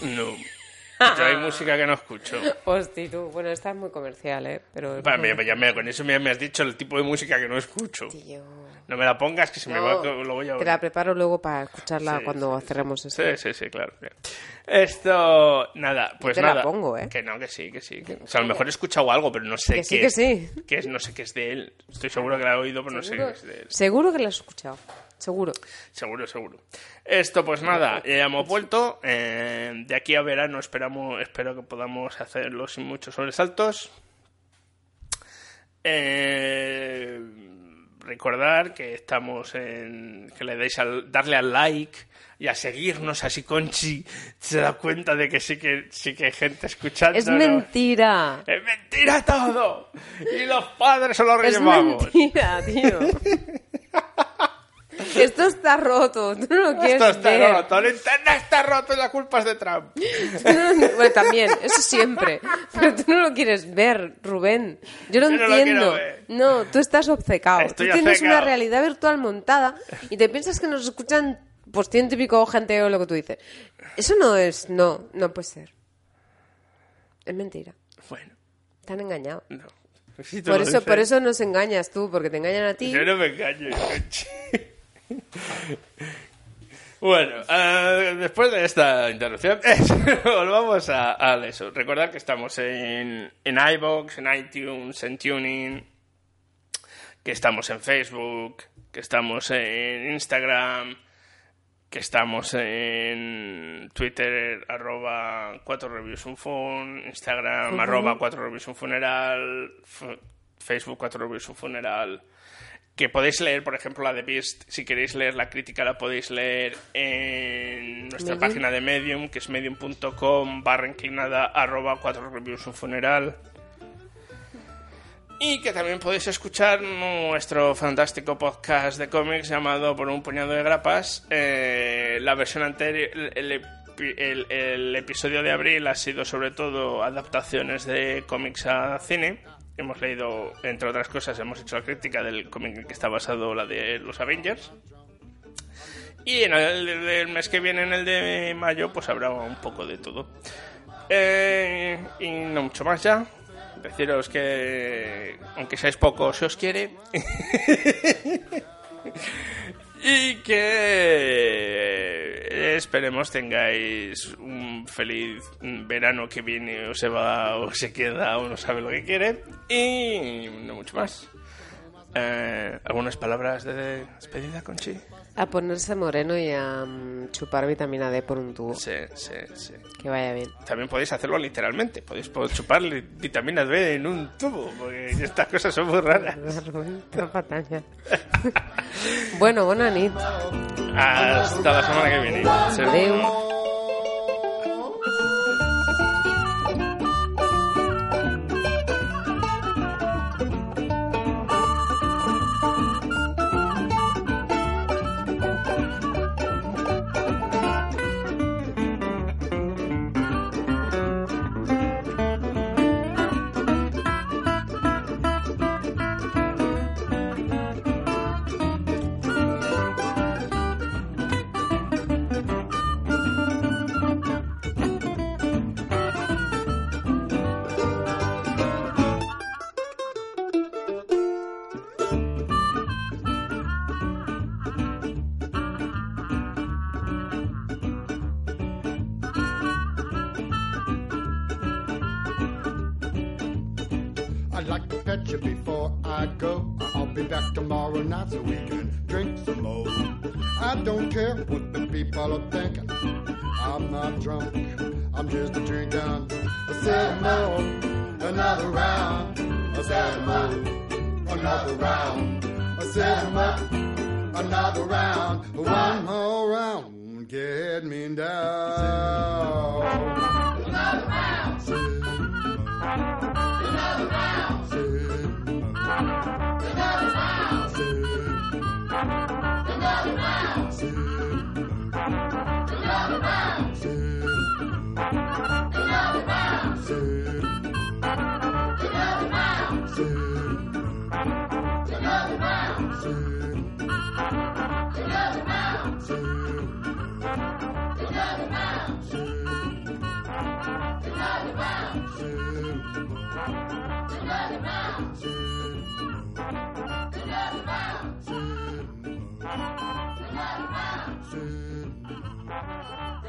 Yo hay música que no escucho. Hosti, tú. Bueno, esta es muy comercial, ¿eh? Pero... Va, me- ya me- con eso me, me has dicho el tipo de música que no escucho. Tío. No me la pongas, que se me va, lo voy a Te la preparo luego para escucharla Sí, cuando sí, cerremos esto. Sí, sí, sí, claro. Esto, nada, pues te la nada. pongo, ¿eh? Que no, que sí, que sí. que- o sea, a lo mejor he escuchado algo, pero no sé Que qué sí, que es. sí. que es, no sé qué es de él. Estoy seguro que la he oído, pero no sé qué es de él. seguro que la has escuchado. Seguro. Seguro, seguro. Esto, pues nada, ya hemos vuelto. Eh, de aquí a verano esperamos, espero que podamos hacerlo sin muchos sobresaltos. Eh, recordar que estamos en. que le deis al darle al like y a seguirnos así Conchi se da cuenta de que sí que sí que hay gente escuchando. Es mentira. Es mentira todo. Y los padres se lo Es relevamos. mentira, tío. Esto está roto. Tú no lo quieres Esto está ver. roto, el internet está roto y la culpa es de Trump. No- bueno, también, eso siempre. Pero tú no lo quieres ver, Rubén. Yo lo Yo entiendo. ver. No, tú estás obcecado. Estoy tú tienes obcecado. una realidad virtual montada y te piensas que nos escuchan pues ciento y pico gente o lo que tú dices. Eso no es, no, no puede ser. Es mentira. Bueno, Te han engañado. no. Por eso, por eso nos engañas tú, porque te engañan a ti. Yo no me engaño. Bueno, eh, después de esta interrupción, volvamos a, a eso. Recordad que estamos en, en iVoox, en iTunes, en Tuning, que estamos en Facebook, que estamos en Instagram, que estamos en Twitter, arroba 4 reviews un phone, Instagram, arroba 4 reviews un funeral, Facebook 4 reviews un funeral. Que podéis leer, por ejemplo, la de Beast. Si queréis leer la crítica, la podéis leer en nuestra Medium. página de Medium, que es medium.com barra inclinada arroba 4 reviews un funeral. Y que también podéis escuchar nuestro fantástico podcast de cómics llamado Por un puñado de grapas. Eh, la versión anterior, el episodio de abril ha sido sobre todo adaptaciones de cómics a cine. Hemos leído, entre otras cosas, hemos hecho la crítica del cómic en que está basado la de los Avengers. Y en el del mes que viene, en el de mayo, pues habrá un poco de todo. Eh, y no mucho más ya. Deciros que, aunque seáis pocos, se os quiere. y que esperemos tengáis un feliz verano que viene o se va o se queda o no sabe lo que quiere. Y no mucho más. Eh, ¿Algunas palabras de despedida, Conchi? A ponerse moreno y a mm, chupar vitamina D por un tubo. Sí, sí, sí. Que vaya bien. También podéis hacerlo literalmente. Podéis po- chupar vitamina B en un tubo, porque estas cosas son muy raras. Bueno, buena nit. Hasta la semana que viene. Adeu.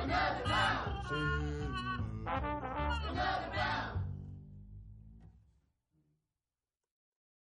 another round. Sing